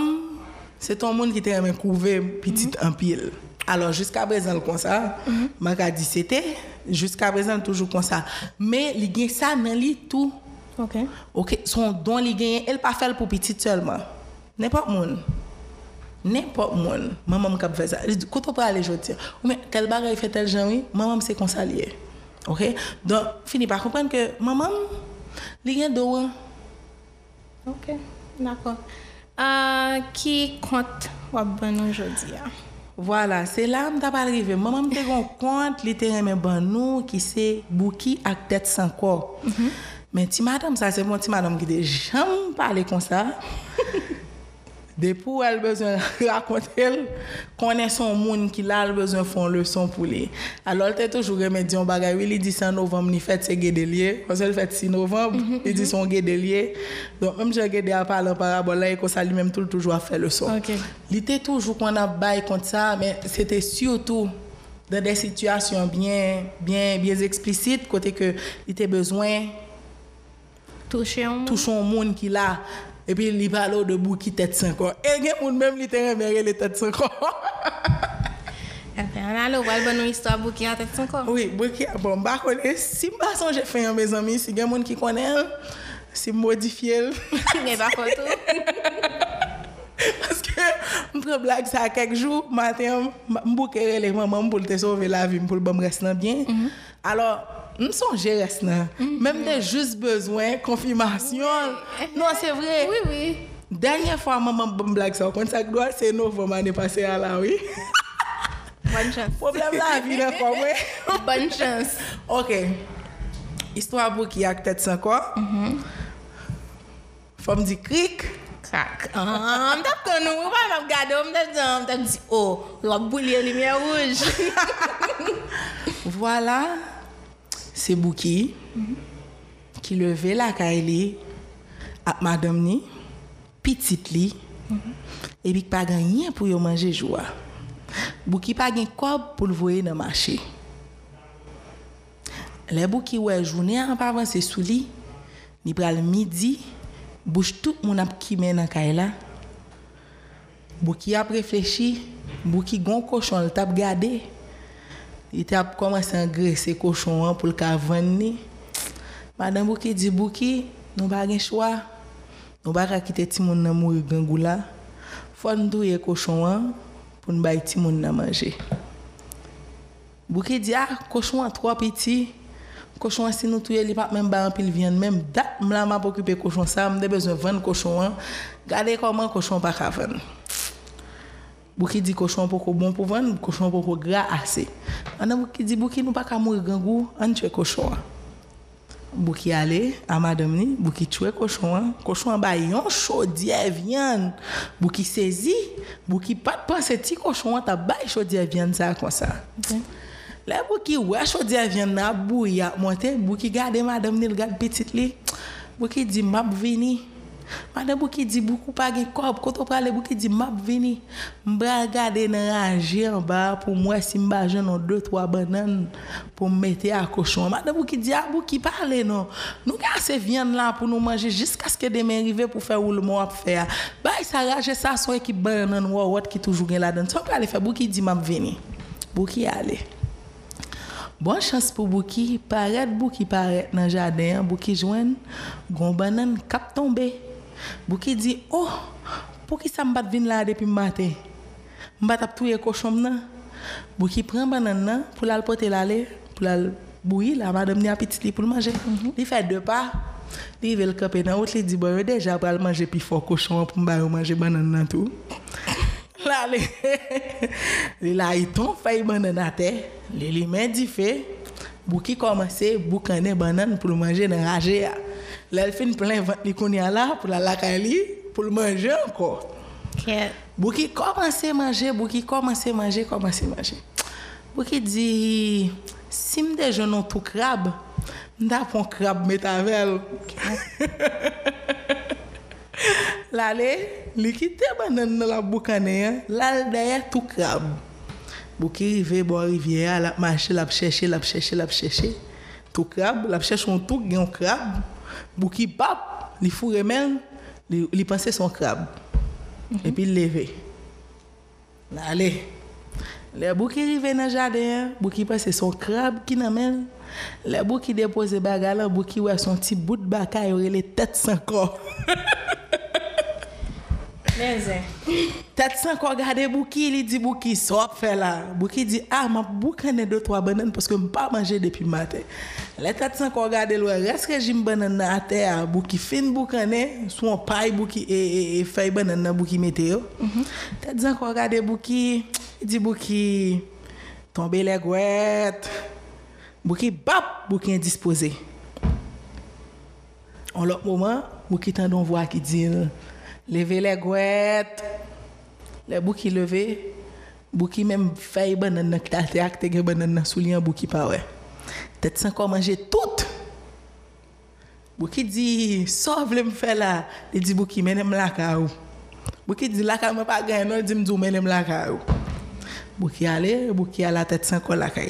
Speaker 2: c'est ton monde qui t'a couvé petite en pile. Alors, jusqu'à présent, comme ça, m'a dit c'était, jusqu'à présent, toujours comme ça. Mais, il gagne ça dans lui tout.
Speaker 1: Ok.
Speaker 2: Ok, son don, il gagne, elle pas fait pour petite seulement. N'importe monde. N'importe monde. Maman m'a fait ça. Quand on peut aller, je dis, ou mais tel bagage fait tel genre, oui, maman c'est comme ça lié. Ok? Donc, fini par comprendre que maman, il gagne dos.
Speaker 1: Ok, d'accord. Euh, qui compte? Ou bon aujourd'hui?
Speaker 2: Voilà, se la m tap alrive. Maman m te kon kont li te reme ban nou ki se bouki ak tet san kor. Mm -hmm. Men ti madame sa se bon ti madame ki de jam pale kon sa. Depuis elle besoin raconter elle connaît son monde qui là elle besoin font leçon pour lui. Alors elle toujours remet dit on bagay oui, il dit 100 novembre ni fête c'est guédelier, parce qu'elle fête 6 novembre, il dit son guédelier. Donc même j'ai guédé à parler en parabole là et qu'on ça lui même tout toujours à faire leçon.
Speaker 1: Ok.
Speaker 2: Il était toujours qu'on a bail contre ça, mais c'était surtout dans des situations bien, bien, bien explicites, côté que il était besoin
Speaker 1: un
Speaker 2: toucher un monde qui là, et puis il parle de bout qui tête sans corps. Et il y a même qui te les têtes sans corps.
Speaker 1: Enfin, on bonne histoire qui a tête son corps.
Speaker 2: oui, bout qui, bon, bah, si je songe j'ai fait un mes amis, si il y a monde qui connaît, si modifier.
Speaker 1: Mais pas photo.
Speaker 2: Parce que je prends blague ça quelques jours, matin, je bouke les maman pour te sauver la vie, pour le bon rester bien. Alors, je songe rester là. Même des juste besoin confirmation. Non, c'est vrai.
Speaker 1: Oui, oui.
Speaker 2: Dernière fois maman bon blague ça, quand ça doit c'est novembre année passée à la oui.
Speaker 1: Bonne chance.
Speaker 2: Problème la vie là quoi ouais.
Speaker 1: Bonne chance.
Speaker 2: OK. Histoire pour qui a tête sans quoi? Femme dit cric.
Speaker 1: Crac. Ah, je t'ai connu. Je vais regarder. Je t'ai dit, oh, la lumière rouge.
Speaker 2: Voilà, c'est Bouki qui levait la Kaili à madame ni, petite li, et puis pas gagné pour yo manger joie. Bouki pas gagné quoi pour le voyer dans le marché. Les Bouki ouais journée en pas avancer sous ni pral midi, bouche tout mon ap qui mène dans Kaila. Bouki a réfléchi, Bouki gon cochon le tap gardé. ite ap komanse angrese koshon an pou lka ven ni. Madan bouki di bouki, nou bagen chwa. Nou baka kite timoun nan mou yu gangou la. Fon nou ye koshon an pou nou bay timoun nan manje. Bouki di a, ah, koshon an tro piti. Koshon an si nou touye li pap men baran pil vyan. Mem dat mla ma pokype koshon sa, mde bezon ven koshon an. Gade koman koshon baka ven. Bou ki di koshon poko bon pou ven, koshon poko gra ase. Anan bou ki di bou ki nou pa ka mou gangou, an tue koshon an. Bou ki ale, amadam ni, bou ki tue koshon an. Koshon an ba yon chodye vyan. Bou ki sezi, bou ki pat panse ti koshon an ta bay chodye vyan sa kon sa. Okay. Le bou ki wè chodye vyan nan bou ya monte, bou ki gade madam ni, l gade petit li. Bou ki di map vini. Madame Bouki di beaucoup pas gen kob, koto prale Bouki di map vini. Mbra gade nan raje en bas pour moi si mba jen non deux trois bananes pour mettre à cochon. Madame Bouki di a ah, Bouki parle non. Nous casse viande là pour nous manger jusqu'à ce que demain arrive pour faire roulement à faire. Bah ça raje ça son équipe banane ou autre qui toujours gen là-dedans. Ça prale faire Bouki di map vini. Bouki allez. Bon chans pou bou ki paret, bou ki paret nan jaden, bou ki jwen, goun banan kap tombe. Bouki di, oh, pou ki sa mbat vin la depi mbate? Mbat ap touye koshom nan? Bouki pren banan nan pou lal pote lale, pou lal bouyi la, madame ni apitit li pou l manje. Mm -hmm. Li fè de pa, li ve l kapè nan out, li di, bon, yo deja pral manje pi fò koshom pou mba yo manje banan nan tou. la li, li la iton fay banan nan te, li li men di fe, bouki komanse, boukane banan pou l manje nan raje ya. Elle fait plein ventre li qu'on y a là pour la lacali pour le manger encore.
Speaker 1: Ket.
Speaker 2: Bouki commence à manger, Bouki commence à manger, commence à manger. Bouki dit, si je déjeune tout crabe, je prends crabe métavel. Là, il quitte banane dans la boucané, là, derrière tout crabe. Bouki rive bon rivière, la marcher, la chercher, la chercher, la chercher. Tout crabe, la cherche un tout, un crabe. Bouki pap, il fourre même, il pensait son crabe. Et puis il levé. Allez. Les boucs qui arrivent dans le jardin, bouc qui passe son crabe qui n'amène. Les boucs qui dépose bagarre, là, bouc qui ouais son petit bout de bakaille, il les têtes sans Men
Speaker 1: zè.
Speaker 2: Tèt san kon gade Bouki, li di Bouki, sop fè la. Bouki di, ah, ma boukane do twa banan paske m pa manje depi matè. Le tèt san kon gade lwe, res rejim banan nan atè a Bouki fin boukane, sou an pay Bouki e, e, e fay banan nan Bouki metè yo. Mm -hmm. Tèt san kon gade Bouki, di Bouki, tombe le gwet. Bouki bap, Bouki indispose. An lòk mouman, Bouki tan don vwa ki di lè. lever les gouettes, les bouts qui levé, bouts qui même fait banane dans ta tête, te gen banane dans sous lien bouts qui pas ouais. Tête sans quoi manger tout. Bouts qui dit sauve le me faire là, il dit bouts qui menem la kaou. Bouts qui dit la ka me pas gagne, non dit me dou menem la kaou. Bouts qui aller, bouts qui à la tête sans quoi la kaou.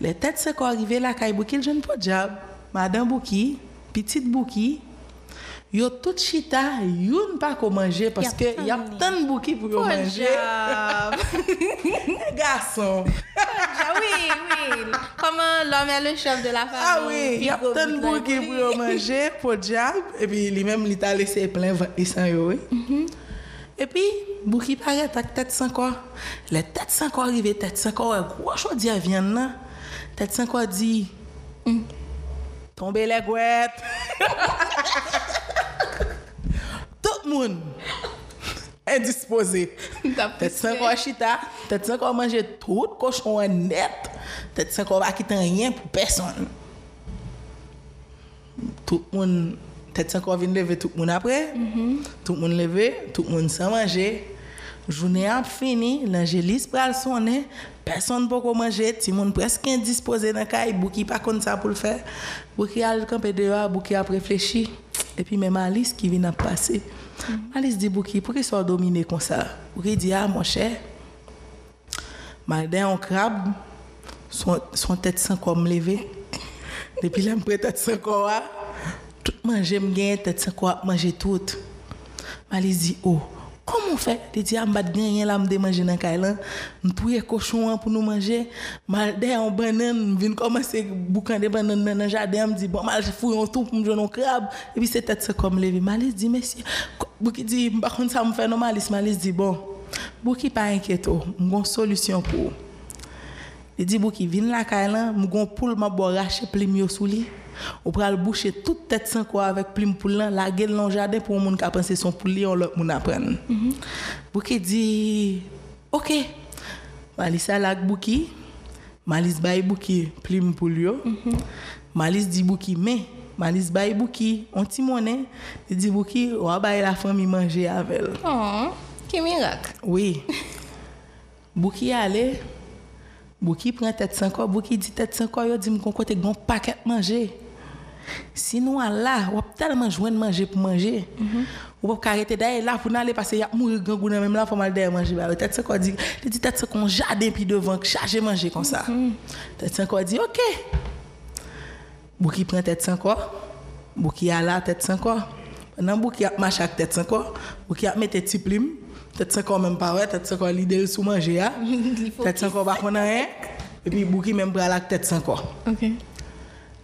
Speaker 2: Les têtes sans quoi arriver la kaou, bouts qui jeune pas diable. Madame Bouki, petite Bouki, Yo tout chita, youn pas ko manger parce que y a
Speaker 1: tant de-
Speaker 2: de bouki pour yo manger. Garçon.
Speaker 1: Ah oui, oui. Comment l'homme est le chef de la famille.
Speaker 2: Ah oui, il y a tant de
Speaker 1: bout
Speaker 2: pour yo manger, pour diable. Et puis lui-même, il t'a laissé plein sans yo. oui. Et puis, bouki paraît avec tête sans corps. Les têtes sans corps arrivent, tête sans corps, gros viande là. Tête sans corps dit, tomber les gouettes. moun.
Speaker 1: Indispose.
Speaker 2: Tèt se kon chita, tèt se kon manje tout koshon net, tèt se kon akitan rien pou person. Tout moun, tèt se kon vin leve tout moun apre, mm -hmm. tout moun leve, tout moun sa manje. Jounen ap fini, l'angelis pral sonen, person pou kon manje, ti moun preske indispose nan kay, e bou ki pa kon sa pou l'fer, bou ki al kampe dewa, bou ki ap reflechi, epi men malis ki vin ap pase. Alice dit bouki, pourquoi soit dominé comme ça? Dit ah mon cher, malden en crabe, son, son tête sans comme levé. Depuis là, me tête sans corps, tout manger, me gagne tête sans corps, manger tout. Alice dit oh, Koman fè? Li di, a ah, mbad genyen la mde manje nan kay lan, mpouye koshon an pou nou manje, mal dey an banan, vin komanse boukan de banan nan nan jade, mdi, bon mal fouye an toup mjoun an krab, epi se tèt se kom levi. Malis di, mesye, bouki di, mbakon sa mfè nan malis, malis di, bon, bouki pa enkyeto, oh, mgon solusyon pou. Li di, bouki, vin la kay lan, mgon pou lman bo rache plim yo sou li, Ou pral boucher toute tête sans quoi avec plume poulan, la gueule dans jardin pour moun ka penser son poulet on l'autre moun apprendre. Mm -hmm. dit OK. Malisa lak bouki, malis bay bouki plim pou yo. Mm -hmm. Malis dit bouki mais Malis bay bouki, on ti monnaie, il dit bouki, on bay la famille manger avec elle.
Speaker 1: Oh, quel miracle.
Speaker 2: Oui. bouki allait Bouki prend tête sans quoi, Bouki dit tête sans quoi, yo dit me kon kote gon paquet manger. Sinon, là, on a tellement besoin de manger pour manger. On mhm. peut arrêter d'aller là pour aller passer, il y a mourir grand goût même là, faut mal d'aller manger. Peut-être ce qu'on dit, peut-être ce qu'on jardin puis devant, charger manger comme ça. Peut-être ce qu'on mhm. dit, ok. Bouki prend tête sans corps, Bouki a la tête sans corps. Pendant Bouki a marché avec tête sans corps, Bouki a mis tête plume, tête sans corps même eh? pas ouais, tête sans corps l'idée sous manger, tête sans corps pas qu'on a rien. Et puis Bouki même bras la tête sans corps.
Speaker 1: OK.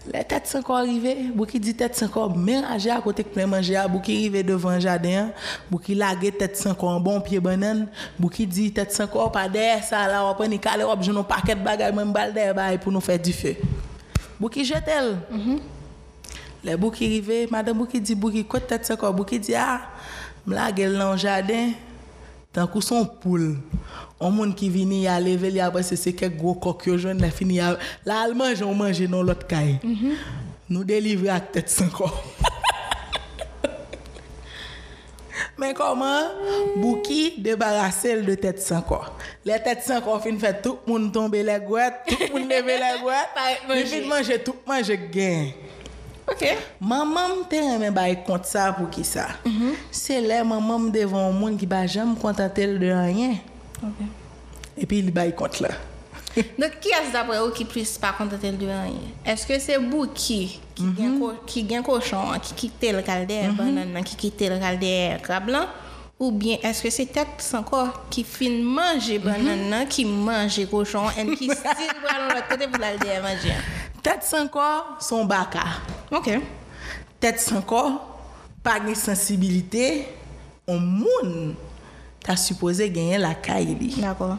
Speaker 2: Le tèt san ko rive, bou ki di tèt san ko menraje a kote k plen manje a, bou ki rive devan jaden, bou ki lage tèt san ko an bon piye banan, bou ki di tèt san ko pa der sa la wapen ni kale wap jounon paket bagay men bal der bay pou nou fè di fè. Bou ki jetel. Le bou ki rive, madame bou ki di bou ki kote tèt san ko, bou ki di a, m lage l nan jaden, tan kou son poule. On moun ki vini ya leve li apre se se kek gwo kok yo jwen la fini ya. La al manje, on manje non lot kaye. Mm -hmm. Nou delivre ak tet san kon. Men koman, Bouki debarase l de tet san kon. Le tet san kon fin fè tout moun tombe le gwet, tout moun leve le gwet, li fin manje tout manje gen.
Speaker 1: Ok.
Speaker 2: Maman te remen bay kont sa pou ki sa. Mm -hmm. Se le maman devon moun ki ba jam kontantel de
Speaker 1: anyen.
Speaker 2: E pi li bay kont la.
Speaker 1: Donc, qui est-ce d'après vous qui plus pas contenter de rien? Est-ce que c'est vous qui qui gagne co- qui gagne cochon, qui quitte le caldaire, banane, qui quitte le blanc? Ou bien est-ce que c'est tête sans corps qui fin manger banane, qui mange cochon, et qui pour aller de l'autre côté pour aller le manger?
Speaker 2: Tèt san ko, son baka.
Speaker 1: Ok.
Speaker 2: Tèt san ko, pa gen sensibilite, on moun ta supposé gagner la caille li.
Speaker 1: D'accord.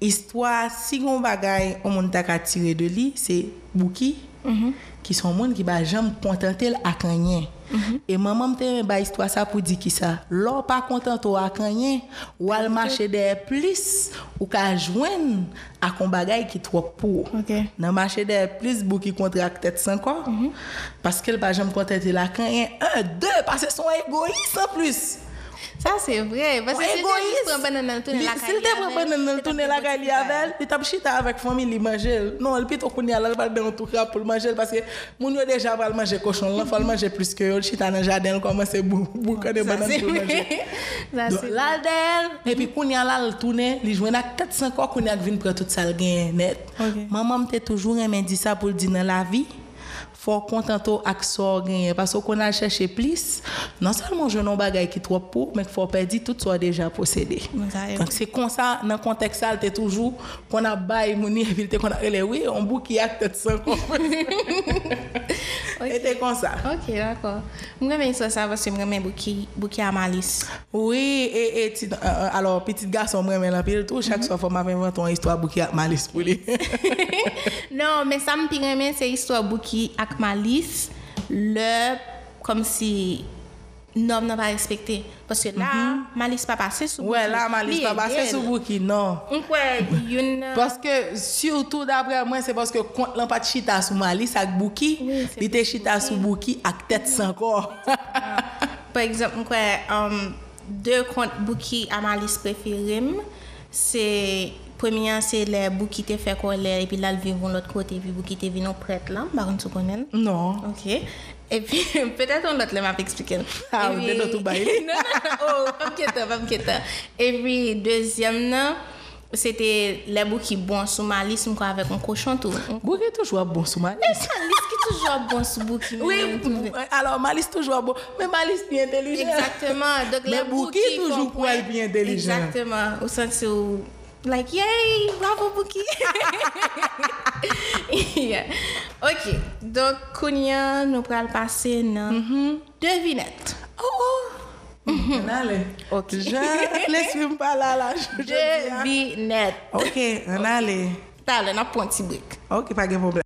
Speaker 2: Histoire, si on bagaille, on moun ta ka tire de li, c'est Bouki, mm -hmm. qui sont moun qui ba jamais contenté à rien. Mm -hmm. Et maman me te ba histoire ça pour dire qui ça. L'or pas content à rien, ou al marché des plus ou ka joindre à kon bagaille qui trop pour.
Speaker 1: OK.
Speaker 2: Dans marché des plus Bouki contracte tête sans corps mm -hmm. parce qu'elle ba jamais contenté à rien. Un, deux parce que son égoïste en plus.
Speaker 1: Ça, c'est vrai. Parce que si tu prends banane, tourner la
Speaker 2: S'il te prend banane, tourner la chita fami li manje. Non, l pito kouni alal pal den tou krap pou l manje, parce que moun yo deja pal manje kochon, lan fal manje plus que yo, l chita nan jaden, l komanse bou, bou kade
Speaker 1: Ça,
Speaker 2: banane
Speaker 1: c'est
Speaker 2: pou l manje.
Speaker 1: vrai. Ça, c'est
Speaker 2: Lal del, e pi kouni alal tourne, li jwen ak 400 ko kouni ak vin pre tout sal gen net. Maman mte toujou remen di sa pou l di nan la vi, fò kontanto ak sò genye. Paso kon al chèche plis, nan salman jenon bagay ki tro pou, men fò perdi tout sò deja posede. Donk se konsa nan kontek sal te toujou, kon a bay mouni evilte kon a elewe, on bou ki ak tèt san kon. E te konsa.
Speaker 1: Ok, d'akor. Mwen men sò sa vòs se mwen men bou ki amalis.
Speaker 2: Oui, e ti, euh, alò, pitit gason mwen men la pil tou, chak mhm. sò fò mwen men vòs ton histwa bou ki amalis pou li.
Speaker 1: non, mais ça me pire mais c'est histoire beaucoup avec malice le comme si norme n'a pas respecté parce que là malice pas passé sous
Speaker 2: ouais, là, malice
Speaker 1: Li
Speaker 2: pas passé
Speaker 1: est
Speaker 2: sur
Speaker 1: dead.
Speaker 2: boucle, non.
Speaker 1: On quoi une
Speaker 2: Parce que, surtout d'après moi, c'est parce que quand l'on pas chita sous malice avec bouki,
Speaker 1: Oui,
Speaker 2: il était chita sous bouki avec tête sans corps.
Speaker 1: Par exemple, moi, um, deux comptes bouki à ma liste premier c'est les bouki te fait colère et puis là le vivent de l'autre côté puis bouki te vient prête là, tu connais.
Speaker 2: non.
Speaker 1: OK. Et puis peut-être on l'autre m'a expliqué.
Speaker 2: Ah, ou
Speaker 1: puis-
Speaker 2: de l'autre bail.
Speaker 1: Non non non, oh, pas m'inquiéter, pas m'inquiéter. Et puis deuxième c'était les bouki bon sous ma liste quoi avec un cochon tout. Un
Speaker 2: Bouki toujours bon sous malice.
Speaker 1: liste qui toujours bon sous bouki.
Speaker 2: Oui, alors Malice toujours bon, mais Malice bien intelligent.
Speaker 1: Exactement. Donc, les
Speaker 2: Bouki toujours pour
Speaker 1: point.
Speaker 2: bien intelligent.
Speaker 1: Exactement. like, yay, bravo Bouki. yeah. Ok, donk kounyan nou pral pase nan
Speaker 2: mm
Speaker 1: -hmm.
Speaker 2: devinet. Oh!
Speaker 1: oh.
Speaker 2: Mm -hmm. An ale. Ok. Je lesi mpala la.
Speaker 1: Devinet.
Speaker 2: Ok, an
Speaker 1: ale. Ta ale, nan pon ti brik.
Speaker 2: Ok, pa gen problem.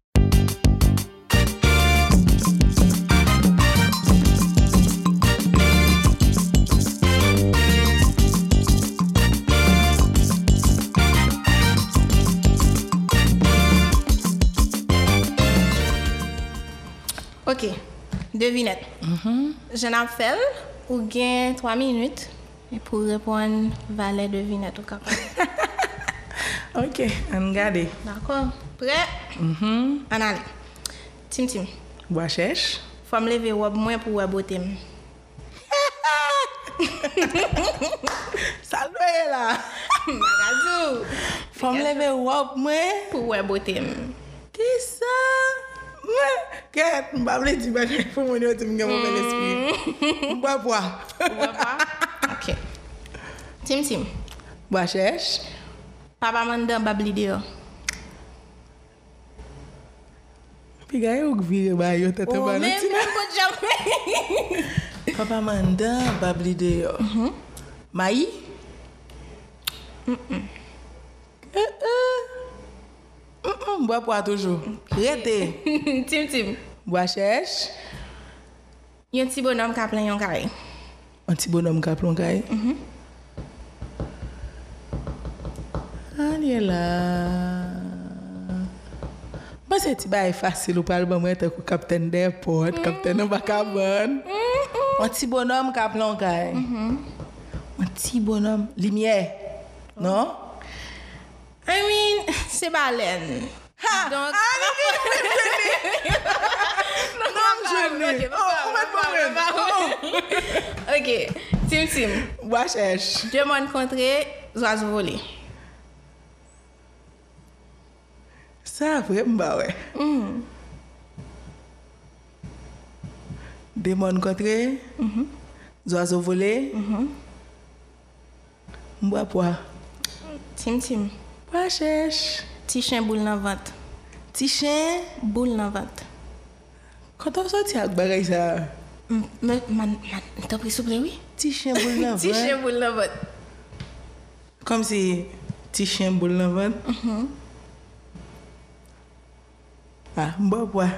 Speaker 1: devinet. Mm -hmm. Je nap fel, ou gen 3 minute, pou repon valet devinet ou kaka.
Speaker 2: ok, an gade.
Speaker 1: D'akor. Pre, mm -hmm. an ale. Tim
Speaker 2: tim. Bwa
Speaker 1: chèche. Fòm leve wòb mwen pou wòb otem.
Speaker 2: Salve la.
Speaker 1: Magazou.
Speaker 2: Fòm leve wòb mwen pou
Speaker 1: wòb otem. Ti
Speaker 2: sa. Mwen, ket, mba vle di bagay pou mwen yo ti mwen gen mwen ven espri. Hmm. Mba pwa. Mba pwa?
Speaker 1: Ok. Tim tim.
Speaker 2: Mba chèch.
Speaker 1: Papa mwen dan babli de
Speaker 2: yo. Pi gaye ou gvire ba yo tete ba nou ti
Speaker 1: mwen. Mwen mwen mwen.
Speaker 2: Papa mwen dan babli de yo. Mhm. Mayi? Mm-mm. E-e. Mbwa pou a toujou. Rete.
Speaker 1: Tim tim.
Speaker 2: Mbwa chèche.
Speaker 1: Yon ti bonom ka plan yon kare.
Speaker 2: Yon ti bonom ka plan kare? Mm-hmm. Anye la. Mwen bon, se ti baye fasil ou pal ba mwen te kou kapten de pot, mm -hmm. kapten nan baka bon. Yon ti bonom ka plan kare. Mm-hmm. Yon ti bonom. Limye. Oh. Non?
Speaker 1: Ah I mean, Se balen.
Speaker 2: Ha! Ani di mwen jene!
Speaker 1: Nan
Speaker 2: jene! Ou mwen mwen mwen!
Speaker 1: Ok, tim tim.
Speaker 2: Wachesh.
Speaker 1: Dye moun kontre, zwa zvoli.
Speaker 2: Sa vre mba we. Mm. Demon kontre, mm -hmm. zoazo vole, mm -hmm. mbwa pwa.
Speaker 1: Tim tim.
Speaker 2: Pa chèche.
Speaker 1: Ti chen boul nan vant.
Speaker 2: Ti chen
Speaker 1: boul nan vant.
Speaker 2: Kontop soti ak bagay sa?
Speaker 1: Man, man, ta pri souple, oui?
Speaker 2: Ti chen boul nan vant.
Speaker 1: ti chen boul nan vant.
Speaker 2: Kom si ti chen boul nan vant? Mm-hmm. Ah, mbo pwa.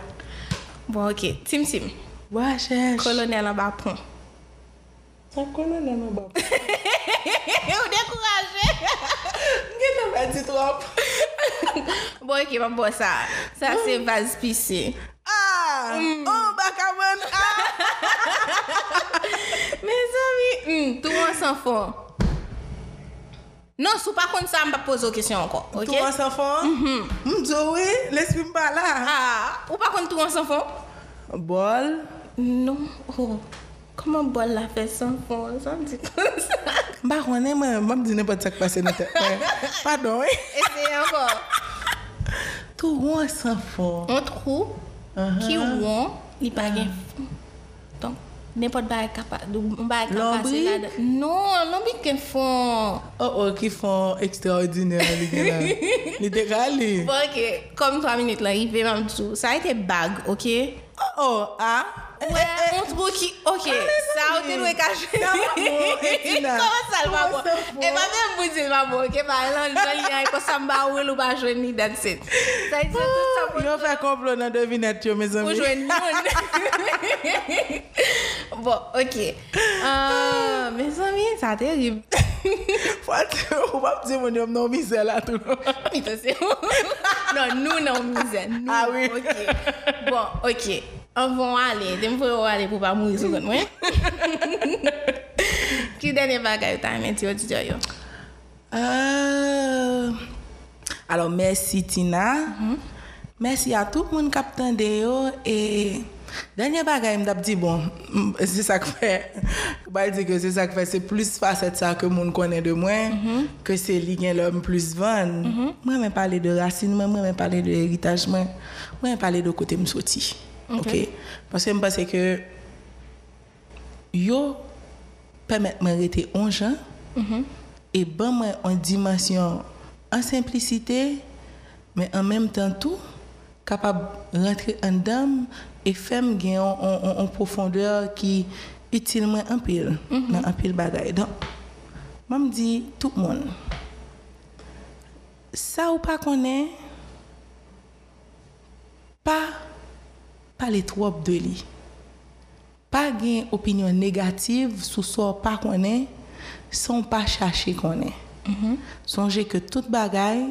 Speaker 1: Bon, ok. Tim, tim.
Speaker 2: Wa chèche.
Speaker 1: Kolonel an ba pon.
Speaker 2: Sa konan nan an bab.
Speaker 1: Ou dekouraje.
Speaker 2: Mwen nan mwen di trop.
Speaker 1: Bon, ok, mwen bon sa. Sa se mm. vaz pisi.
Speaker 2: Ah! Mm. Oh, baka mwen! Ah!
Speaker 1: Men zami, mm, tou mwen san fon. Non, sou pa kon sa mba pose ou kesyon ankon.
Speaker 2: Tou mwen san fon? Mdjowe, lesbi mba la.
Speaker 1: Ah! Ou pa kon tou mwen san fon?
Speaker 2: Bol?
Speaker 1: Non. Oh! Koman bol la fe san fon? San di kon sa?
Speaker 2: Mba konen mwen, mwen di nepot sak pase nan te. Pardon, eh?
Speaker 1: Eseye ankon.
Speaker 2: Tou ron san fon.
Speaker 1: On trou, ki ron, li pa gen fon. Ton, nepot bagen kapase. Lombrik? Non, lombrik gen fon.
Speaker 2: Oh, oh, ki fon ekstraordinèr li gen la. Li te
Speaker 1: gali. Ok, kom 3 minute la, i ve mam tou. Sa ete bag, ok?
Speaker 2: Oh, oh, ah.
Speaker 1: Ouais, on trouve qui. Ok, ça a été loué caché.
Speaker 2: Ça va bon, Etina.
Speaker 1: Comment ça le va
Speaker 2: Comment
Speaker 1: bon?
Speaker 2: ça va?
Speaker 1: Et pas même vous dire, va bon, ok, par exemple, dans l'idée, il faut ça m'a ou pas jouer ni that's it.
Speaker 2: Nan
Speaker 1: ni Bon, ok. Mes amis, ça terrible.
Speaker 2: Ou moun nan mise la tou.
Speaker 1: Putain, c'est Non, misère. Nous,
Speaker 2: Ah oui.
Speaker 1: Ok. Bon, ok. On va aller. Dem bagage yo?
Speaker 2: Euh, alors, merci Tina. Merci à tout le monde qui a entendu yo. Et dernier bagay, je me dit, bon, c'est ça que fait. Je dire que c'est ça que fait. C'est plus facette ça que monde connaît de moi, que c'est l'homme plus van. Moi, je parler de racine, moi, je parler de héritage, moi, je parler de côté me sorti. OK? Parce que je pense que yo permettre me rester 11 ans et ben moi en dimension en simplicité mais en même temps tout capable de rentrer en dame et faire gagner en, en, en profondeur qui utilement en pile dans un pile bagaille. Donc moi me dis tout le monde ça ou pas connaît pas parler trop de lui pas gain opinion négative sur ça pas connaît sans pas chercher connaît songez que toute bagaille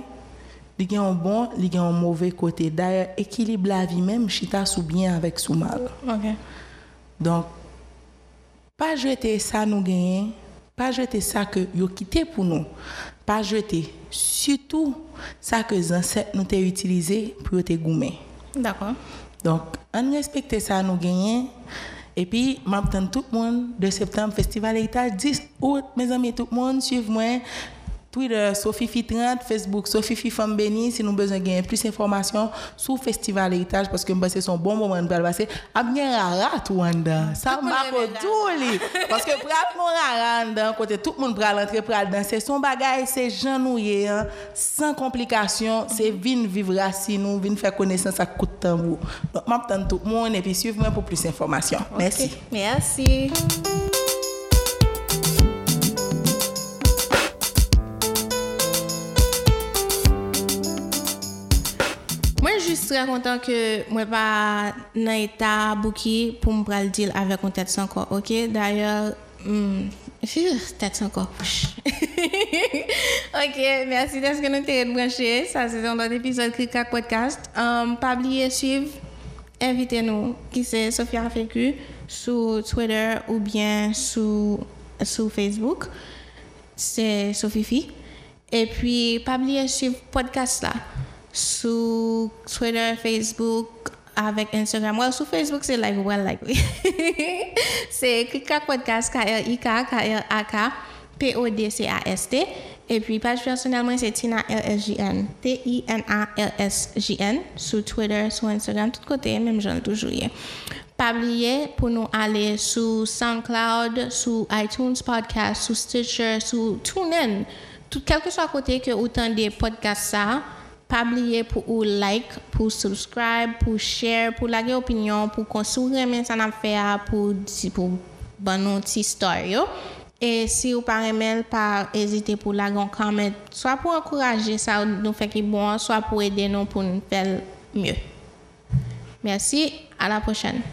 Speaker 2: il y a un bon il y a un mauvais côté. D'ailleurs équilibre la vie même chita sous bien avec sous mal.
Speaker 1: Ok.
Speaker 2: donc pas jeter ça nous gagner pas jeter ça que yo quitté pour nous. Pas jeter surtout ça que les ancêtres nous t'ont utilisé pour te goumer.
Speaker 1: D'accord.
Speaker 2: Donc, on respecte ça, nous gagnons. Et puis, m'attends tout le monde de septembre, Festival Héritage 10 août. Mes amis, tout le monde, suivez-moi. Twitter, Sofifi 30, Facebook, Sofifi Femme Béni, si nous avons besoin de plus d'informations sur Festival Héritage, parce que c'est son bon moment de passer. A bien rara tout en. Ça m'a tout. Parce que pour mon rara dedans, côté tout le monde pral entrer pral danser, son bagage c'est janouillé, hein, sans complications, c'est vin vivre assis nous, vin faire connaissance à coup de tambour. Donc, m'attends tout le monde et puis suivez-moi pour plus d'informations. Merci.
Speaker 1: Merci. Très content que moi pas dans état bouki pour me le deal avec un tête sans corps. OK, d'ailleurs hmm, tête sans corps. OK, merci d'être que nous t'avons branché. Ça c'est un autre épisode Krika Podcast. Um, pas oublier suivre invitez-nous qui c'est Sophia Fécu sur Twitter ou bien sur Facebook. C'est Sophie Et puis pas oublier suivre podcast là sur Twitter, Facebook, avec Instagram. Well, sur Facebook, c'est like well likely. c'est Krika Podcast, K-R-I-K, K-R-A-K, P-O-D-C-A-S-T. Et puis, page personnellement, c'est Tina L-S-J-N. T-I-N-A-L-S-J-N. Sur Twitter, sur Instagram, tout côté, même j'en toujours. Pas oublier pour nous aller sur SoundCloud, sur iTunes Podcast, sur Stitcher, sur TuneIn. Tout, quel que soit à côté que autant des podcasts ça, Pa bliye pou ou like, pou subscribe, pou share, pou lage opinyon, pou konsou remen san ap fe a pou, pou ban nou ti story yo. E si ou pa remen, pa ezite pou lage an comment. Swa pou akouraje sa ou nou fe ki bon, swa pou ede nou pou nou fel mye. Mersi, a la pochane.